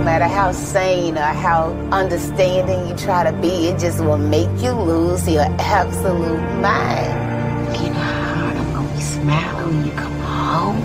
No matter how sane or how understanding you try to be, it just will make you lose your absolute mind. You know how I'm gonna be smiling when you come home.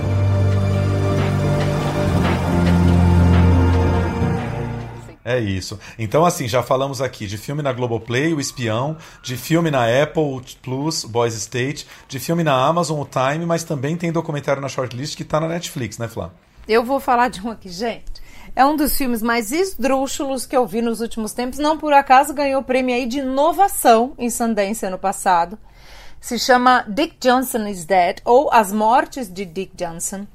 É isso. Então, assim, já falamos aqui de filme na Globoplay, O Espião, de filme na Apple Plus, Boys State, de filme na Amazon, O Time, mas também tem documentário na Shortlist que tá na Netflix, né, Flá? Eu vou falar de um aqui, gente. É um dos filmes mais esdrúxulos que eu vi nos últimos tempos. Não por acaso ganhou o prêmio aí de inovação em Sundance ano passado. Se chama Dick Johnson is Dead ou As Mortes de Dick Johnson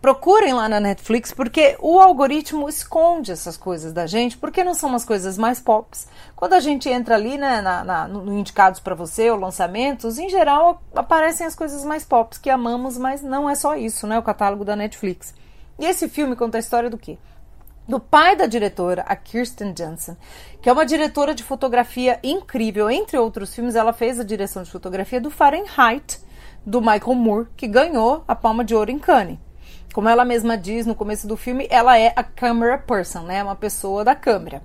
procurem lá na Netflix, porque o algoritmo esconde essas coisas da gente, porque não são as coisas mais pops. Quando a gente entra ali, né, na, na, no indicados para você, ou lançamentos, em geral aparecem as coisas mais pops que amamos, mas não é só isso, né, o catálogo da Netflix. E esse filme conta a história do quê? Do pai da diretora, a Kirsten Johnson, que é uma diretora de fotografia incrível. Entre outros filmes, ela fez a direção de fotografia do Fahrenheit, do Michael Moore, que ganhou a Palma de Ouro em Cannes. Como ela mesma diz no começo do filme, ela é a camera person, né? Uma pessoa da câmera.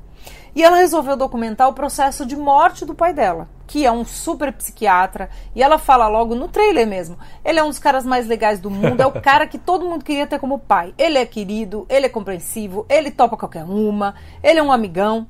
E ela resolveu documentar o processo de morte do pai dela, que é um super psiquiatra, e ela fala logo no trailer mesmo. Ele é um dos caras mais legais do mundo, é o cara que todo mundo queria ter como pai. Ele é querido, ele é compreensivo, ele topa qualquer uma, ele é um amigão.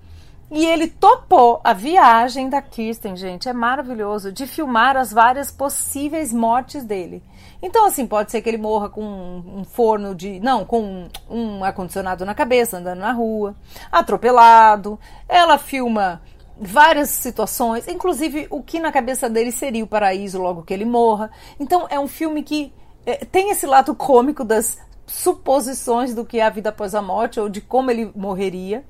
E ele topou a viagem da Kirsten, gente, é maravilhoso, de filmar as várias possíveis mortes dele. Então, assim, pode ser que ele morra com um forno de. Não, com um ar-condicionado na cabeça, andando na rua, atropelado. Ela filma várias situações, inclusive o que na cabeça dele seria o paraíso logo que ele morra. Então, é um filme que é, tem esse lado cômico das suposições do que é a vida após a morte ou de como ele morreria.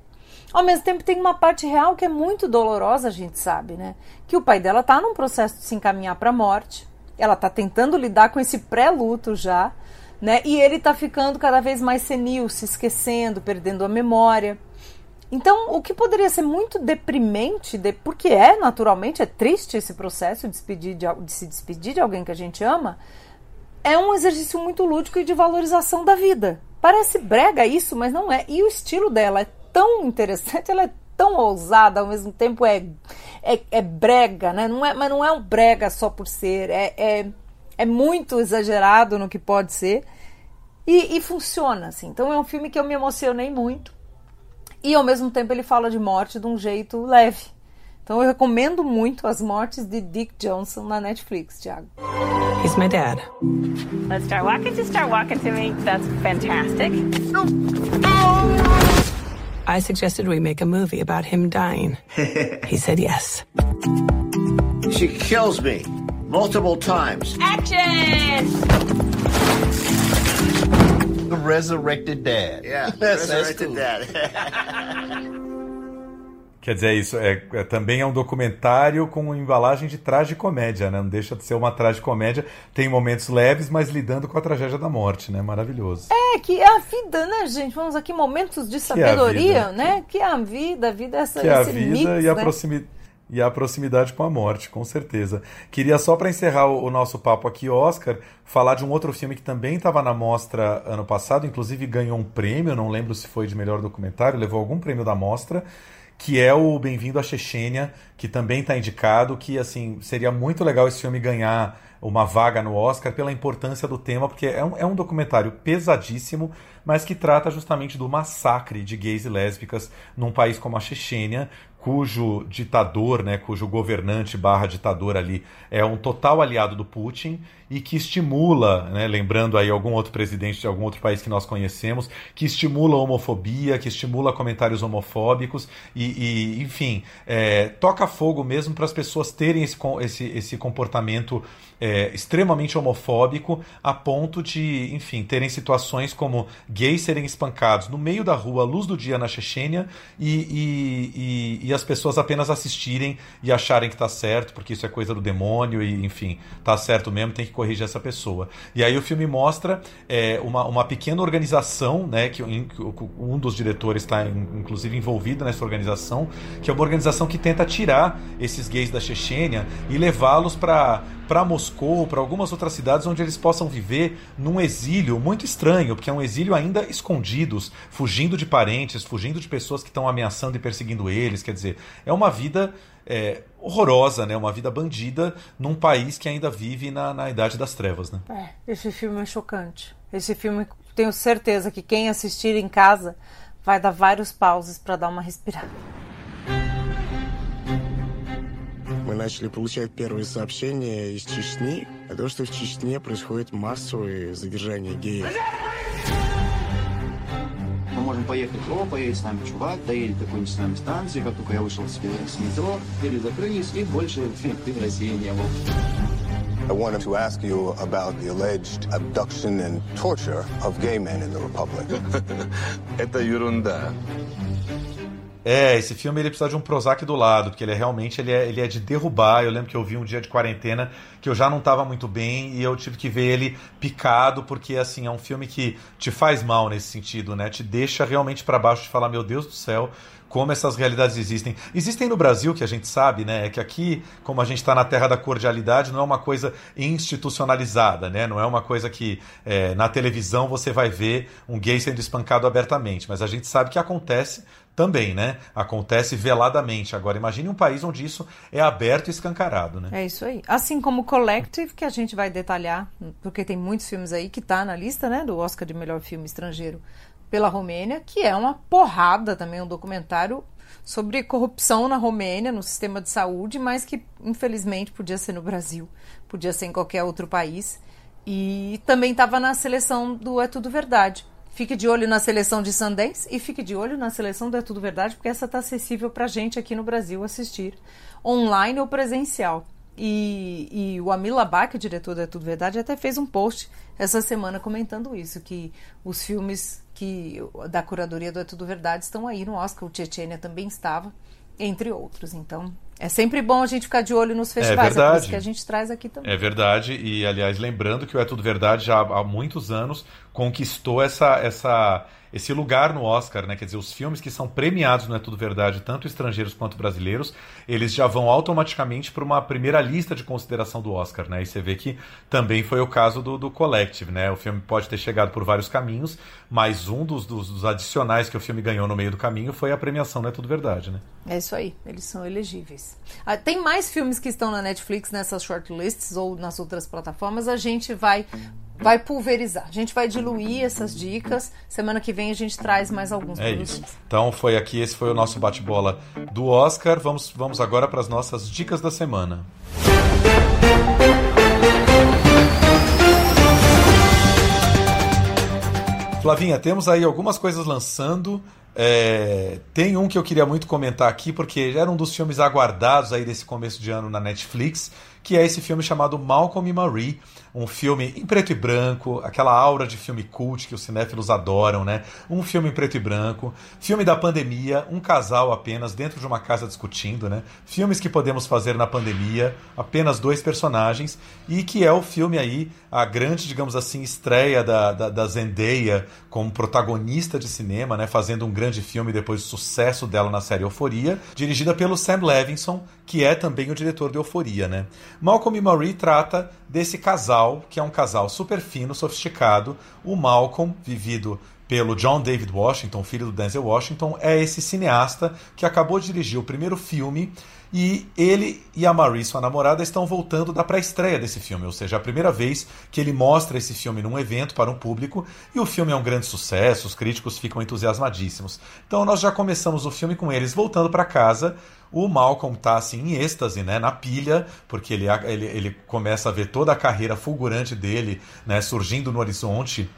Ao mesmo tempo, tem uma parte real que é muito dolorosa, a gente sabe, né? Que o pai dela está num processo de se encaminhar para a morte ela está tentando lidar com esse pré-luto já, né? E ele está ficando cada vez mais senil, se esquecendo, perdendo a memória. Então, o que poderia ser muito deprimente, de, porque é naturalmente é triste esse processo de, despedir de, de se despedir de alguém que a gente ama, é um exercício muito lúdico e de valorização da vida. Parece brega isso, mas não é. E o estilo dela é tão interessante, ela é tão ousada, ao mesmo tempo é, é, é brega, né? Não é, mas não é um brega só por ser, é, é, é muito exagerado no que pode ser e, e funciona, assim. Então é um filme que eu me emocionei muito e ao mesmo tempo ele fala de morte de um jeito leve. Então eu recomendo muito as mortes de Dick Johnson na Netflix, Thiago. He's my dad. Let's start walking. Just start walking to me. That's fantastic. I suggested we make a movie about him dying. he said yes. She kills me multiple times. Action! The resurrected dad. Yeah, That's resurrected cool. dad. Quer dizer, é isso é, é, também é um documentário com embalagem de tragicomédia, né? Não deixa de ser uma tragicomédia. Tem momentos leves, mas lidando com a tragédia da morte, né? Maravilhoso. É, que é a vida, né, gente? Vamos aqui, momentos de sabedoria, é né? Que é a vida, a vida é essa, que é a vida mix, e a né? proximidade. E a proximidade com a morte, com certeza. Queria só para encerrar o, o nosso papo aqui, Oscar, falar de um outro filme que também estava na mostra ano passado, inclusive ganhou um prêmio, não lembro se foi de melhor documentário, levou algum prêmio da mostra, que é o Bem-vindo à Chechênia, que também está indicado, que assim seria muito legal esse filme ganhar uma vaga no Oscar pela importância do tema, porque é um, é um documentário pesadíssimo, mas que trata justamente do massacre de gays e lésbicas num país como a Chechênia, cujo ditador, né, cujo governante barra ditador ali é um total aliado do Putin e que estimula, né, lembrando aí algum outro presidente de algum outro país que nós conhecemos, que estimula a homofobia, que estimula comentários homofóbicos e, e enfim, é, toca fogo mesmo para as pessoas terem esse, esse, esse comportamento é, extremamente homofóbico a ponto de, enfim, terem situações como gays serem espancados no meio da rua, à luz do dia na Chechênia e, e, e, as pessoas apenas assistirem e acharem que está certo, porque isso é coisa do demônio e, enfim, tá certo mesmo, tem que corrigir essa pessoa. E aí o filme mostra é, uma, uma pequena organização, né, que, que um dos diretores está inclusive envolvido nessa organização, que é uma organização que tenta tirar esses gays da Chechênia e levá-los para para Moscou, para algumas outras cidades onde eles possam viver num exílio muito estranho, porque é um exílio ainda escondidos, fugindo de parentes, fugindo de pessoas que estão ameaçando e perseguindo eles. Quer dizer, é uma vida é, horrorosa, né? Uma vida bandida num país que ainda vive na, na Idade das Trevas, né? É, esse filme é chocante. Esse filme, tenho certeza que quem assistir em casa vai dar vários pauses para dar uma respirada. Мы начали получать первые сообщения из Чечни о том, что в Чечне происходит массовое задержание геев. Можем поехать, о, поедет с нами чувак, доедет до какой-нибудь с нами станции, как только я вышел с с метро, двери закрылись, и больше ты в России не был. I wanted to ask you about the alleged abduction and torture of gay men in the Republic. Это ерунда. É, esse filme ele precisa de um Prozac do lado, porque ele é realmente ele é, ele é de derrubar. Eu lembro que eu vi um dia de quarentena que eu já não estava muito bem e eu tive que ver ele picado, porque assim, é um filme que te faz mal nesse sentido, né? Te deixa realmente para baixo de falar, meu Deus do céu, como essas realidades existem. Existem no Brasil, que a gente sabe, né? É que aqui, como a gente está na terra da cordialidade, não é uma coisa institucionalizada, né? Não é uma coisa que é, na televisão você vai ver um gay sendo espancado abertamente. Mas a gente sabe que acontece também, né? Acontece veladamente. Agora, imagine um país onde isso é aberto e escancarado, né? É isso aí. Assim como Collective, que a gente vai detalhar, porque tem muitos filmes aí que tá na lista, né, do Oscar de melhor filme estrangeiro pela Romênia, que é uma porrada também, um documentário sobre corrupção na Romênia, no sistema de saúde, mas que infelizmente podia ser no Brasil, podia ser em qualquer outro país. E também estava na seleção do É Tudo Verdade. Fique de olho na seleção de Sundance e fique de olho na seleção do É Tudo Verdade, porque essa está acessível para gente aqui no Brasil assistir, online ou presencial. E, e o Amila Bach, diretor do É Tudo Verdade, até fez um post essa semana comentando isso, que os filmes que da curadoria do É Tudo Verdade estão aí no Oscar, o Chechênia também estava, entre outros. Então, é sempre bom a gente ficar de olho nos festivais, é, verdade. é por isso que a gente traz aqui também. É verdade, e aliás, lembrando que o É Tudo Verdade já há muitos anos conquistou essa, essa, esse lugar no Oscar, né? Quer dizer, os filmes que são premiados no É Tudo Verdade, tanto estrangeiros quanto brasileiros, eles já vão automaticamente para uma primeira lista de consideração do Oscar, né? E você vê que também foi o caso do, do Collective, né? O filme pode ter chegado por vários caminhos, mas um dos, dos, dos adicionais que o filme ganhou no meio do caminho foi a premiação no É Tudo Verdade, né? É isso aí, eles são elegíveis. Ah, tem mais filmes que estão na Netflix nessas shortlists ou nas outras plataformas, a gente vai vai pulverizar. A gente vai diluir essas dicas. Semana que vem a gente traz mais alguns É isso. Então foi aqui, esse foi o nosso bate-bola do Oscar. Vamos, vamos agora para as nossas dicas da semana. Flavinha, temos aí algumas coisas lançando. É, tem um que eu queria muito comentar aqui, porque era um dos filmes aguardados aí desse começo de ano na Netflix, que é esse filme chamado Malcolm e Marie, um filme em preto e branco, aquela aura de filme cult que os cinéfilos adoram, né? Um filme em preto e branco, filme da pandemia, um casal apenas dentro de uma casa discutindo, né? Filmes que podemos fazer na pandemia, apenas dois personagens, e que é o filme aí, a grande, digamos assim, estreia da, da, da Zendaya como protagonista de cinema, né? Fazendo um grande filme depois do sucesso dela na série Euforia, dirigida pelo Sam Levinson, que é também o diretor de Euforia, né? Malcolm e Marie trata desse casal, que é um casal super fino, sofisticado. O Malcolm, vivido pelo John David Washington, filho do Denzel Washington, é esse cineasta que acabou de dirigir o primeiro filme e ele e a Marie, sua namorada, estão voltando da pré-estreia desse filme, ou seja, a primeira vez que ele mostra esse filme num evento para um público, e o filme é um grande sucesso, os críticos ficam entusiasmadíssimos. Então nós já começamos o filme com eles voltando para casa, o Malcolm tá assim em êxtase, né, na pilha, porque ele, ele, ele começa a ver toda a carreira fulgurante dele, né, surgindo no horizonte,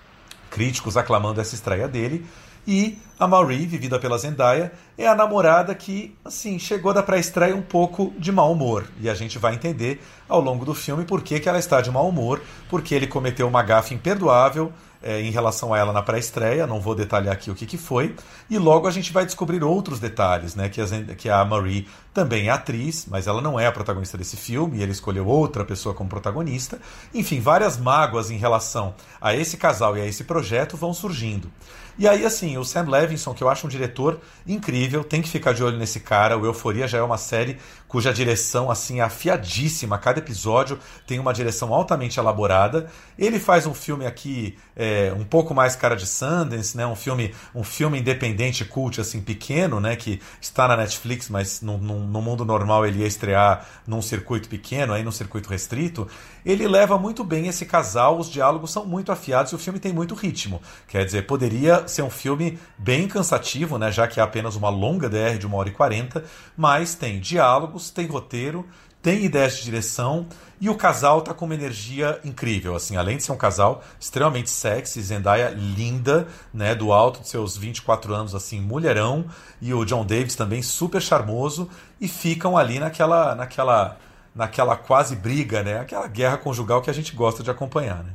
críticos aclamando essa estreia dele. E a Marie, vivida pela Zendaya, é a namorada que, assim, chegou da pré-estreia um pouco de mau humor. E a gente vai entender ao longo do filme por que, que ela está de mau humor, porque ele cometeu uma gafe imperdoável é, em relação a ela na pré-estreia, não vou detalhar aqui o que, que foi, e logo a gente vai descobrir outros detalhes, né? Que a, que a Marie também é atriz, mas ela não é a protagonista desse filme, e ele escolheu outra pessoa como protagonista. Enfim, várias mágoas em relação a esse casal e a esse projeto vão surgindo. E aí, assim, o Sam Levinson, que eu acho um diretor incrível, tem que ficar de olho nesse cara. O Euforia já é uma série cuja direção, assim, é afiadíssima. Cada episódio tem uma direção altamente elaborada. Ele faz um filme aqui é, um pouco mais cara de Sundance, né? Um filme, um filme independente, cult, assim, pequeno, né? Que está na Netflix, mas no, no, no mundo normal ele ia estrear num circuito pequeno, aí num circuito restrito. Ele leva muito bem esse casal, os diálogos são muito afiados e o filme tem muito ritmo. Quer dizer, poderia ser um filme bem cansativo, né, já que é apenas uma longa DR de 1 hora e 40, mas tem diálogos, tem roteiro, tem ideias de direção e o casal tá com uma energia incrível, assim, além de ser um casal extremamente sexy, Zendaya linda, né, do alto de seus 24 anos, assim, mulherão, e o John Davis também super charmoso, e ficam ali naquela naquela naquela quase briga, né, aquela guerra conjugal que a gente gosta de acompanhar, né?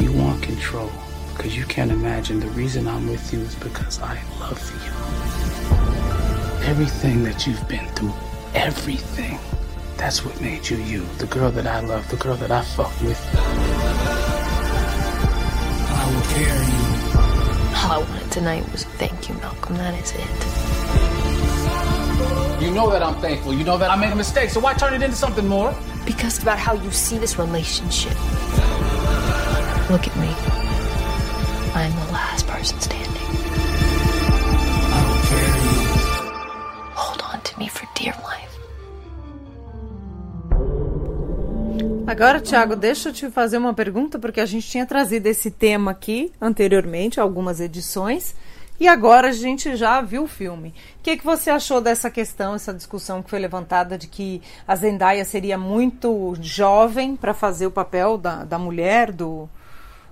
You want control. Because you can't imagine the reason I'm with you is because I love you. Everything that you've been through, everything. That's what made you you. The girl that I love, the girl that I fuck with. I will carry you. All I wanted tonight was thank you, Malcolm. That is it. You know that I'm thankful. You know that I made a mistake, so why turn it into something more? Because about how you see this relationship. Look at me. I'm the last person standing. Me for dear life. Agora, Thiago, deixa eu te fazer uma pergunta, porque a gente tinha trazido esse tema aqui anteriormente, algumas edições, e agora a gente já viu o filme. O que, que você achou dessa questão, essa discussão que foi levantada de que a Zendaya seria muito jovem para fazer o papel da, da mulher, do,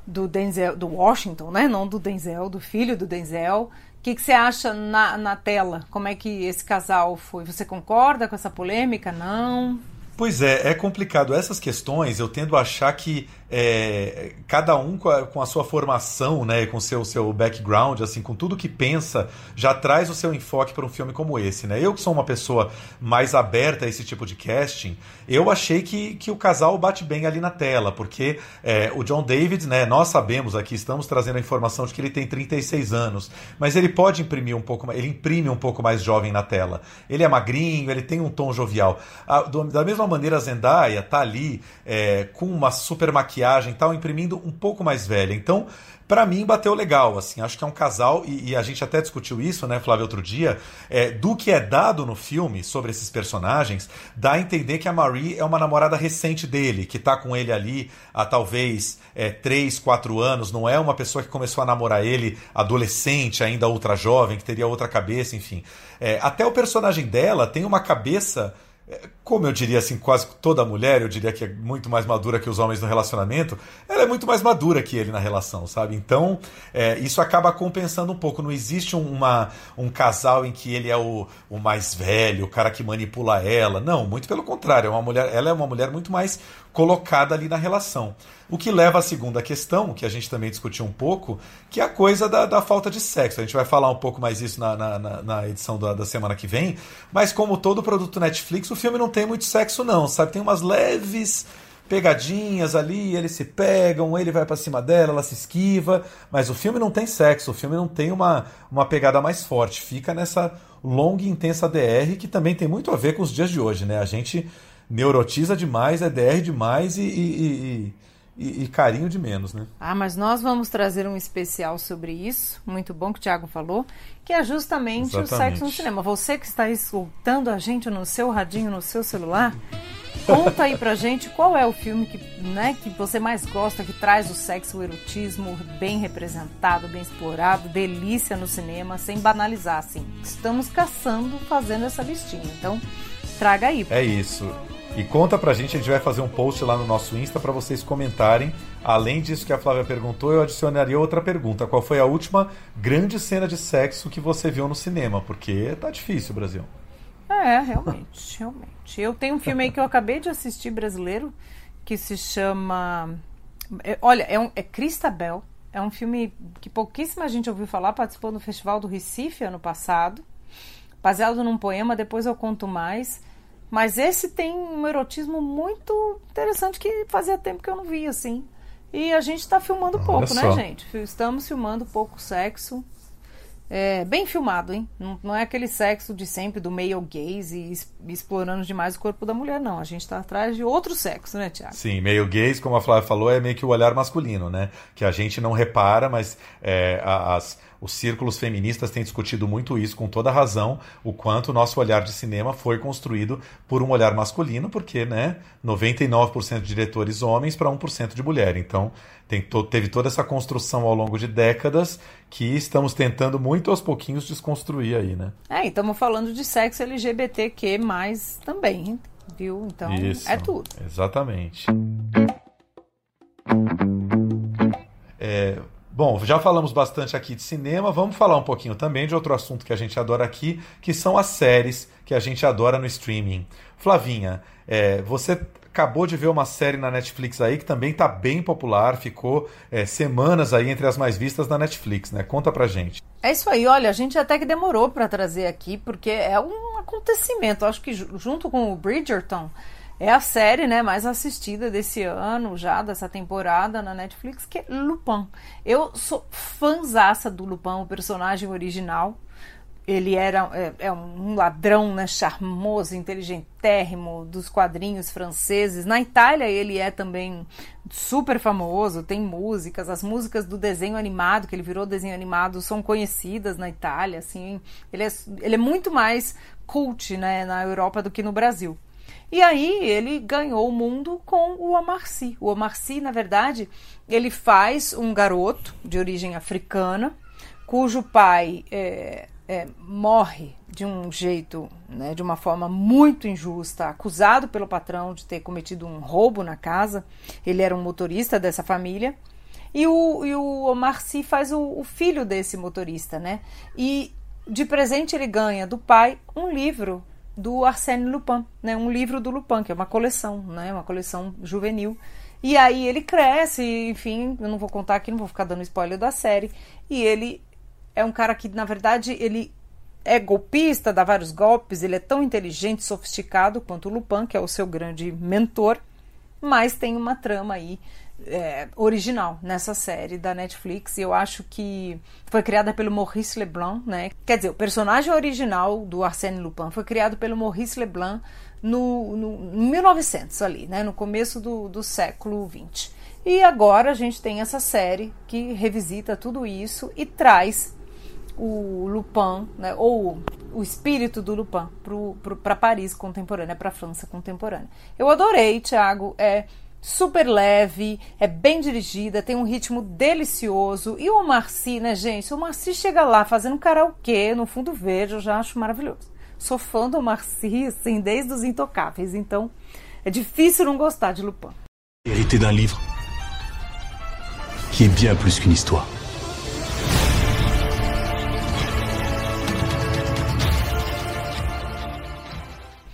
do Denzel, do Washington, né? Não do Denzel, do filho do Denzel. Que, que você acha na, na tela? Como é que esse casal foi? Você concorda com essa polêmica? Não? Pois é, é complicado. Essas questões eu tendo a achar que é, cada um com a, com a, sua formação, né, com seu seu background, assim, com tudo que pensa, já traz o seu enfoque para um filme como esse, né? Eu que sou uma pessoa mais aberta a esse tipo de casting, eu achei que, que o casal bate bem ali na tela, porque é, o John David, né, nós sabemos aqui, estamos trazendo a informação de que ele tem 36 anos, mas ele pode imprimir um pouco, ele imprime um pouco mais jovem na tela. Ele é magrinho, ele tem um tom jovial. A, do, da mesma maneira, Zendaya tá ali é, com uma super maquiagem maquiagem tal, imprimindo um pouco mais velha. Então, para mim, bateu legal. Assim, acho que é um casal, e, e, a gente até discutiu isso, né, Flávio, outro dia, é, do que é dado no filme sobre esses personagens, dá a entender que a Marie é uma namorada recente dele, que tá com ele ali há talvez é, 3, 4 anos, não é uma pessoa que começou a namorar ele adolescente, ainda ultra jovem, que teria outra cabeça, enfim. É, até o personagem dela tem uma cabeça como eu diria assim, quase toda mulher, eu diria que é muito mais madura que os homens no relacionamento, ela é muito mais madura que ele na relação, sabe? Então, é, isso acaba compensando um pouco. Não existe uma, um casal em que ele é o, o mais velho, o cara que manipula ela. Não, muito pelo contrário. É uma mulher, ela é uma mulher muito mais colocada ali na relação. O que leva à segunda questão, que a gente também discutiu um pouco, que é a coisa da, da falta de sexo. A gente vai falar um pouco mais isso na, na, na edição da, da, semana que vem, mas como todo produto Netflix, o filme não tem muito sexo, não, sabe? Tem umas leves pegadinhas ali, eles se pegam, ele vai para cima dela, ela se esquiva, mas o filme não tem sexo, o filme não tem uma, uma pegada mais forte, fica nessa longa e intensa DR que também tem muito a ver com os dias de hoje, né? A gente neurotiza demais, é DR demais e, e, e, e, carinho de menos, né? Ah, mas nós vamos trazer um especial sobre isso, muito bom que o Thiago falou, que é justamente Exatamente. o sexo no cinema. Você que está escutando a gente no seu radinho, no seu celular, Conta aí pra gente qual é o filme que, né, que você mais gosta, que traz o sexo, o erotismo bem representado, bem explorado, delícia no cinema, sem banalizar, assim. Estamos caçando, fazendo essa listinha. Então, traga aí. É isso. E conta pra gente, a gente vai fazer um post lá no nosso Insta para vocês comentarem. Além disso que a Flávia perguntou, eu adicionaria outra pergunta. Qual foi a última grande cena de sexo que você viu no cinema? Porque tá difícil, Brasil. É, realmente, realmente. Eu tenho um filme aí que eu acabei de assistir brasileiro que se chama. É, olha, é, um, é Cristabel. É um filme que pouquíssima gente ouviu falar, participou no Festival do Recife ano passado, baseado num poema, depois eu conto mais. Mas esse tem um erotismo muito interessante que fazia tempo que eu não via, assim. E a gente está filmando pouco, né, gente? Estamos filmando pouco sexo. É, bem filmado, hein? Não, não, é aquele sexo de sempre do male gaze e explorando demais o corpo da mulher, não. A gente está atrás de outro sexo, né, Tiago? Sim, male gaze, como a Flávia falou, é meio que o olhar masculino, né? Que a gente não repara, mas é, as os círculos feministas têm discutido muito isso com toda razão, o quanto o nosso olhar de cinema foi construído por um olhar masculino, porque né, 99% de diretores homens para 1% de mulher. Então, tem to teve toda essa construção ao longo de décadas que estamos tentando muito aos pouquinhos desconstruir aí, né? É, e estamos falando de sexo LGBTQ+, também, viu? Então, isso, é tudo. Exatamente. É, Bom, já falamos bastante aqui de cinema, vamos falar um pouquinho também de outro assunto que a gente adora aqui, que são as séries que a gente adora no streaming. Flavinha, é, você acabou de ver uma série na Netflix aí que também está bem popular, ficou é, semanas aí entre as mais vistas da Netflix, né? Conta pra gente. É isso aí, olha, a gente até que demorou para trazer aqui, porque é um acontecimento. Acho que junto com o Bridgerton é a série né, mais assistida desse ano, já dessa temporada na Netflix, que é Lupin. Eu sou fãzaça do Lupin, o personagem original. Ele era é, é um ladrão né, charmoso, inteligentérrimo dos quadrinhos franceses. Na Itália ele é também super famoso, tem músicas. As músicas do desenho animado, que ele virou desenho animado, são conhecidas na Itália. Assim, ele, é, ele é muito mais cult né, na Europa do que no Brasil. E aí ele ganhou o mundo com o Omar Sy. O Omar Sy, na verdade, ele faz um garoto de origem africana, cujo pai é, é, morre de um jeito, né, de uma forma muito injusta, acusado pelo patrão de ter cometido um roubo na casa. Ele era um motorista dessa família. E o, e o Omar Sy faz o, o filho desse motorista, né? E de presente ele ganha do pai um livro do Arsène Lupin, né? Um livro do Lupin, que é uma coleção, né? Uma coleção juvenil. E aí ele cresce, enfim, eu não vou contar aqui, não vou ficar dando spoiler da série. E ele é um cara que, na verdade, ele é golpista, dá vários golpes, ele é tão inteligente, sofisticado quanto o Lupin, que é o seu grande mentor, mas tem uma trama aí é, original nessa série da Netflix. Eu acho que foi criada pelo Maurice Leblanc, né? Quer dizer, o personagem original do Arsène Lupin foi criado pelo Maurice Leblanc no, no, no 1900 ali, né? No começo do, do século 20. E agora a gente tem essa série que revisita tudo isso e traz o Lupin, né, ou o espírito do Lupin, para Paris contemporânea, para a França contemporânea. Eu adorei, Thiago. É, super leve, é bem dirigida, tem um ritmo delicioso. E o Marci, né, gente? O Marci chega lá fazendo karaokê no fundo verde, eu já acho maravilhoso. Sou fã do Omar assim, desde os Intocáveis. Então, é difícil não gostar de Lupin. Hérité d'un livre qui est bien plus qu'une histoire.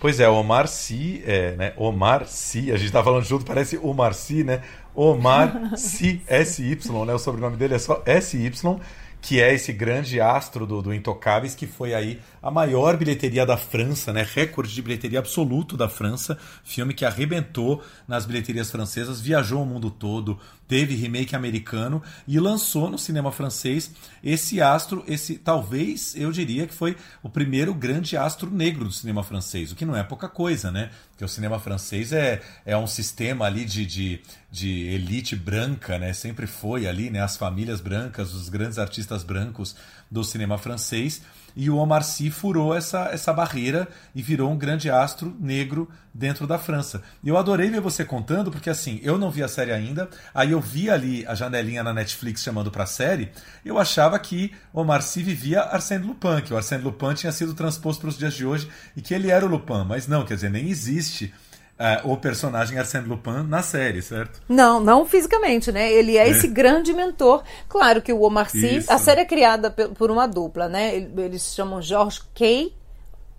Pois é, Omar Sy, é, né? Omar Sy, a gente tá falando junto, parece Omar Sy, né? Omar Sy, S-Y, né? O sobrenome dele é só S-Y, que é esse grande astro do, do Intocáveis, que foi aí a maior bilheteria da França, né? Recorde de bilheteria absoluto da França. Filme que arrebentou nas bilheterias francesas, viajou o mundo todo, teve remake americano e lançou no cinema francês esse astro, esse talvez eu diria que foi o primeiro grande astro negro do cinema francês, o que não é pouca coisa, né? Porque o cinema francês é, é um sistema ali de, de, de elite branca, né? Sempre foi ali, né? As famílias brancas, os grandes artistas brancos do cinema francês e o Omar Sy furou essa, essa barreira e virou um grande astro negro dentro da França. E eu adorei ver você contando, porque assim, eu não vi a série ainda, aí eu vi ali a janelinha na Netflix chamando pra série, eu achava que Omar Sy vivia Arsène Lupin, que o Arsène Lupin tinha sido transposto para os dias de hoje e que ele era o Lupin, mas não, quer dizer, nem existe Uh, o personagem Arsène Lupin na série, certo? Não, não fisicamente, né? Ele é, é. esse grande mentor. Claro que o Omar Sy, Isso. a série é criada por uma dupla, né? Eles se chamam Georges Kay,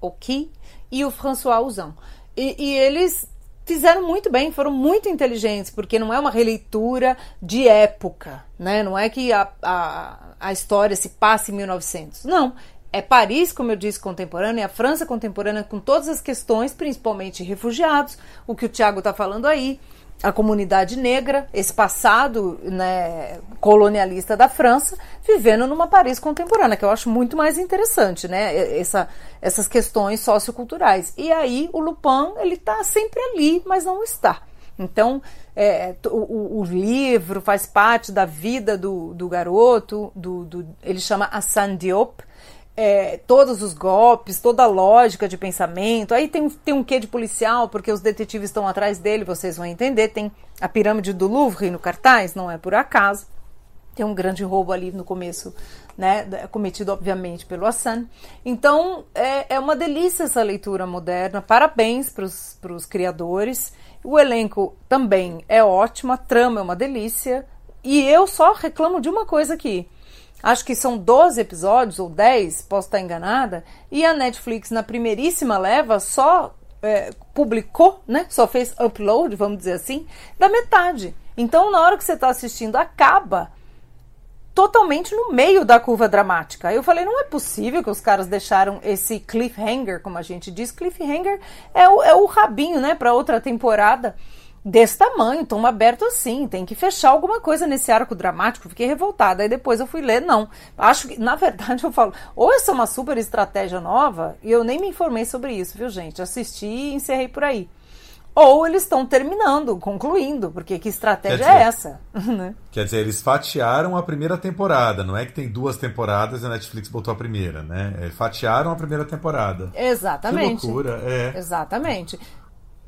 ou Key, e o François Ozon. E, e, eles fizeram muito bem, foram muito inteligentes, porque não é uma releitura de época, né? Não é que a, a, a história se passa em 1900. Não, é Paris, como eu disse, contemporânea, é a França contemporânea, com todas as questões, principalmente refugiados, o que o Tiago está falando aí, a comunidade negra, esse passado né, colonialista da França, vivendo numa Paris contemporânea, que eu acho muito mais interessante, né? Essa, essas questões socioculturais. E aí o Lupin, ele está sempre ali, mas não está. Então, é, o, o, livro faz parte da vida do, do garoto, do, do, ele chama Hassan Diop, é, todos os golpes, toda a lógica de pensamento. Aí tem, tem um quê de policial, porque os detetives estão atrás dele, vocês vão entender. Tem a pirâmide do Louvre no cartaz, não é por acaso. Tem um grande roubo ali no começo, né, cometido obviamente pelo Hassan. Então é, é uma delícia essa leitura moderna. Parabéns para os criadores. O elenco também é ótimo, a trama é uma delícia. E eu só reclamo de uma coisa aqui acho que são 12 episódios ou 10, posso estar enganada, e a Netflix na primeiríssima leva só é, publicou, né? Só fez upload, vamos dizer assim, da metade. Então, na hora que você está assistindo, acaba totalmente no meio da curva dramática. Eu falei, não é possível que os caras deixaram esse cliffhanger, como a gente diz. Cliffhanger é o, é o rabinho, né, para outra temporada desse tamanho, tom aberto assim, tem que fechar alguma coisa nesse arco dramático. Fiquei revoltada. Aí depois eu fui ler, não. Acho que, na verdade, eu falo, ou essa é uma super estratégia nova, e eu nem me informei sobre isso, viu, gente? Assisti e encerrei por aí. Ou eles estão terminando, concluindo, porque que estratégia dizer, é essa? Né? Quer dizer, eles fatiaram a primeira temporada, não é que tem duas temporadas e a Netflix botou a primeira, né? Eles fatiaram a primeira temporada. Exatamente. Que loucura, é. Exatamente.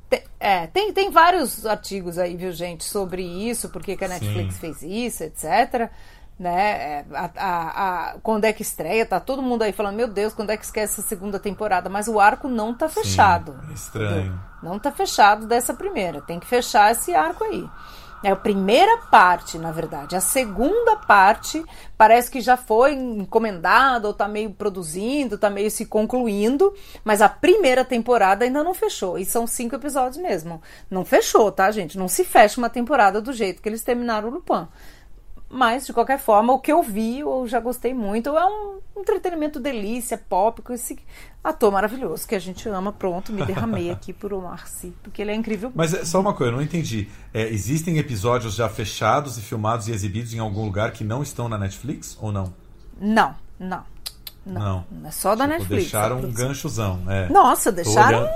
Tem, é, tem, tem vários artigos aí, viu, gente, sobre isso, por que a Netflix Sim. fez isso, etc. Né? É, a, a, a, quando é que estreia? Tá todo mundo aí falando, meu Deus, quando é que esquece essa segunda temporada? Mas o arco não tá fechado. Sim, estranho. Entendeu? Não tá fechado dessa primeira. Tem que fechar esse arco aí. É a primeira parte, na verdade. A segunda parte parece que já foi encomendada ou tá meio produzindo, tá meio se concluindo, mas a primeira temporada ainda não fechou. E são cinco episódios mesmo. Não fechou, tá, gente? Não se fecha uma temporada do jeito que eles terminaram o Lupin. Mas, de qualquer forma, o que eu vi, eu já gostei muito. É um entretenimento delícia, pop, com esse ator maravilhoso que a gente ama. Pronto, me derramei aqui por Omar Sy, porque ele é incrível. Mas é, só uma coisa, eu não entendi. É, existem episódios já fechados e filmados e exibidos em algum lugar que não estão na Netflix ou não? Não, não. Não. não. É só da tipo, Netflix. Deixaram um ganchozão. É. Nossa, deixaram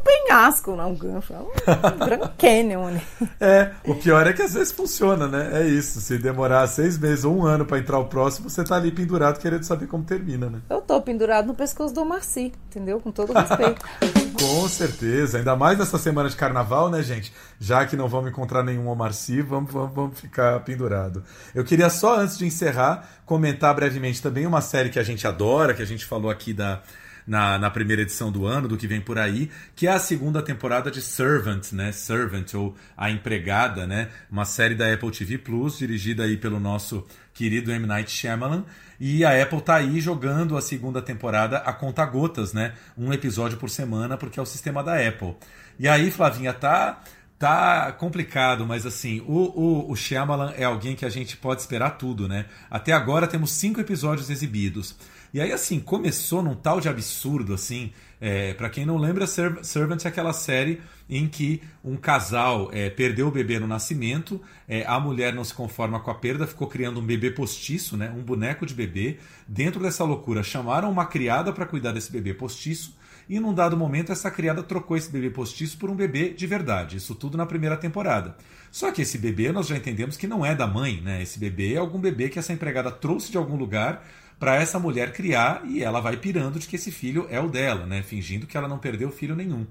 um penhasco, não um gancho. É um Grand Canyon. Né? É, o pior é que às vezes funciona, né? É isso. Se demorar seis meses ou um ano para entrar o próximo, você tá ali pendurado querendo saber como termina, né? Eu tô pendurado no pescoço do Marci, entendeu? Com todo respeito. Com certeza. Ainda mais nessa semana de carnaval, né, gente? Já que não vamos encontrar nenhum Omar Sy, vamos, vamos, vamos ficar pendurado. Eu queria só, antes de encerrar, comentar brevemente também uma série que a gente adora, que a gente falou aqui da na, na primeira edição do ano, do que vem por aí, que é a segunda temporada de Servant, né? Servant, ou A Empregada, né? Uma série da Apple TV Plus, dirigida aí pelo nosso querido M. Night Shyamalan. E a Apple tá aí jogando a segunda temporada a conta gotas, né? Um episódio por semana, porque é o sistema da Apple. E aí, Flavinha, tá Tá complicado, mas assim, o, o, o Shyamalan é alguém que a gente pode esperar tudo, né? Até agora temos cinco episódios exibidos. E aí, assim, começou num tal de absurdo, assim. É, para quem não lembra, Servant é aquela série em que um casal é, perdeu o bebê no nascimento, é, a mulher não se conforma com a perda, ficou criando um bebê postiço, né, um boneco de bebê. Dentro dessa loucura, chamaram uma criada para cuidar desse bebê postiço e num dado momento essa criada trocou esse bebê postiço por um bebê de verdade. Isso tudo na primeira temporada. Só que esse bebê nós já entendemos que não é da mãe, né? Esse bebê é algum bebê que essa empregada trouxe de algum lugar para essa mulher criar e ela vai pirando de que esse filho é o dela, né? Fingindo que ela não perdeu filho nenhum.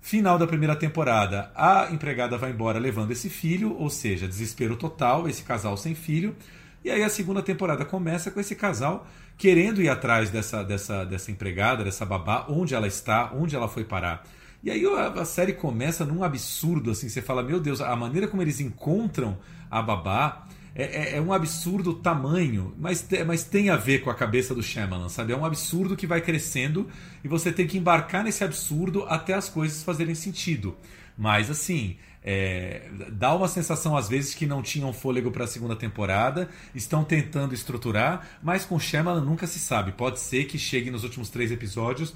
Final da primeira temporada, a empregada vai embora levando esse filho, ou seja, desespero total, esse casal sem filho. E aí a segunda temporada começa com esse casal querendo ir atrás dessa, dessa, dessa empregada, dessa babá, onde ela está, onde ela foi parar. E aí a, a série começa num absurdo, assim, você fala, meu Deus, a maneira como eles encontram a babá é, é, é, um absurdo tamanho, mas, mas tem a ver com a cabeça do Shyamalan, sabe? É um absurdo que vai crescendo e você tem que embarcar nesse absurdo até as coisas fazerem sentido. Mas assim, é, dá uma sensação às vezes que não tinham fôlego para a segunda temporada, estão tentando estruturar, mas com Shyamalan nunca se sabe. Pode ser que chegue nos últimos três episódios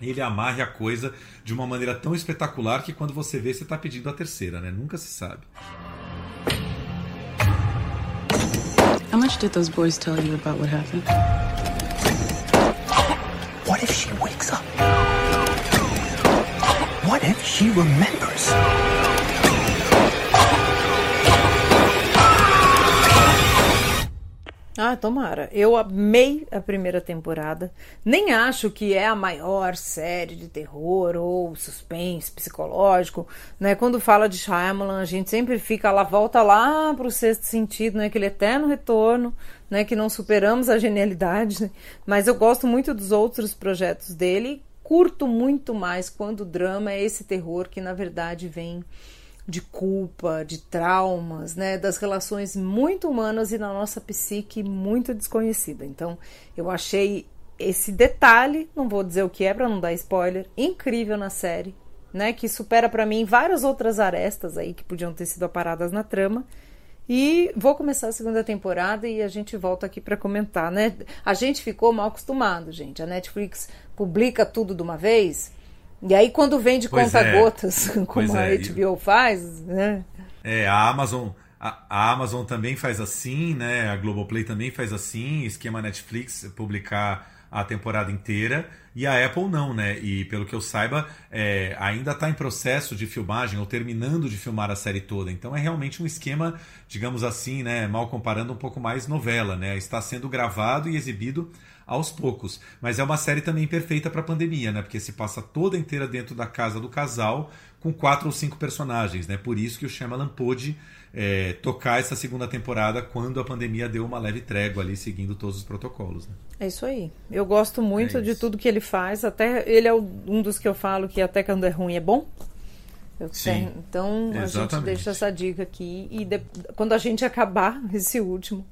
ele amarre a coisa de uma maneira tão espetacular que quando você vê você está pedindo a terceira, né? Nunca se sabe. How much did those boys tell you about what happened? What if she wakes up? What if she remembers? Ah, tomara. Eu amei a primeira temporada. Nem acho que é a maior série de terror ou suspense psicológico, né? Quando fala de Shyamalan, a gente sempre fica lá, volta lá pro sexto sentido, né? Aquele eterno retorno, né? Que não superamos a genialidade, né? Mas eu gosto muito dos outros projetos dele. Curto muito mais quando o drama é esse terror que, na verdade, vem de culpa, de traumas, né, das relações muito humanas e na nossa psique muito desconhecida. Então, eu achei esse detalhe, não vou dizer o que é para não dar spoiler, incrível na série, né, que supera para mim várias outras arestas aí que podiam ter sido aparadas na trama. E vou começar a segunda temporada e a gente volta aqui para comentar, né? A gente ficou mal acostumado, gente. A Netflix publica tudo de uma vez e aí, quando vem de conta-gotas, é. como a HBO faz, né? É, a Amazon. A, a, Amazon também faz assim, né? A Globoplay também faz assim, esquema Netflix publicar a temporada inteira e a Apple não, né? E pelo que eu saiba, é, ainda está em processo de filmagem ou terminando de filmar a série toda. Então é realmente um esquema, digamos assim, né? Mal comparando, um pouco mais novela, né? Está sendo gravado e exibido aos poucos. Mas é uma série também perfeita para pandemia, né? Porque se passa toda inteira dentro da casa do casal, com quatro ou cinco personagens, né? Por isso que o Shyamalan pôde é, tocar essa segunda temporada quando a pandemia deu uma leve trégua ali, seguindo todos os protocolos. Né? É isso aí. Eu gosto muito é de tudo que ele faz. Até ele é um dos que eu falo que até quando é ruim é bom. Sim, então a gente deixa essa dica aqui e de, quando a gente acabar esse último,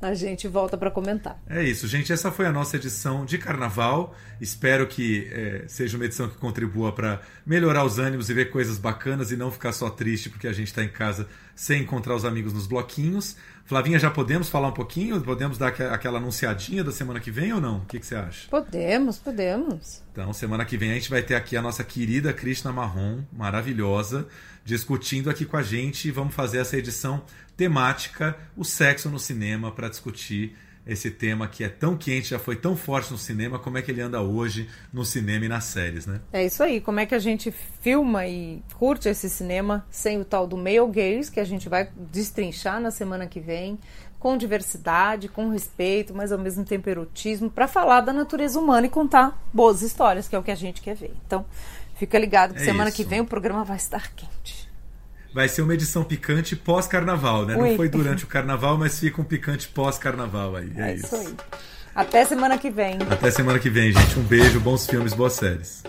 a gente volta para comentar. É isso, gente. Essa foi a nossa edição de carnaval. Espero que é, seja uma edição que contribua para melhorar os ânimos e ver coisas bacanas e não ficar só triste porque a gente está em casa sem encontrar os amigos nos bloquinhos. Flavinha, já podemos falar um pouquinho? Podemos dar aquela anunciadinha da semana que vem ou não? O que, que você acha? Podemos, podemos. Então, semana que vem a gente vai ter aqui a nossa querida Krishna Marrom, maravilhosa, discutindo aqui com a gente. Vamos fazer essa edição temática, o sexo no cinema, para discutir esse tema que é tão quente, já foi tão forte no cinema, como é que ele anda hoje no cinema e nas séries, né? É isso aí, como é que a gente filma e curte esse cinema sem o tal do male gaze, que a gente vai destrinchar na semana que vem, com diversidade, com respeito, mas ao mesmo tempo erotismo, para falar da natureza humana e contar boas histórias, que é o que a gente quer ver. Então, fica ligado que é semana isso. que vem o programa vai estar quente vai ser uma edição picante pós-carnaval, né? Ui. Não foi durante o carnaval, mas fica um picante pós-carnaval aí. É, é isso. isso. aí. Até semana que vem. Até semana que vem, gente. Um beijo, bons filmes, boas séries.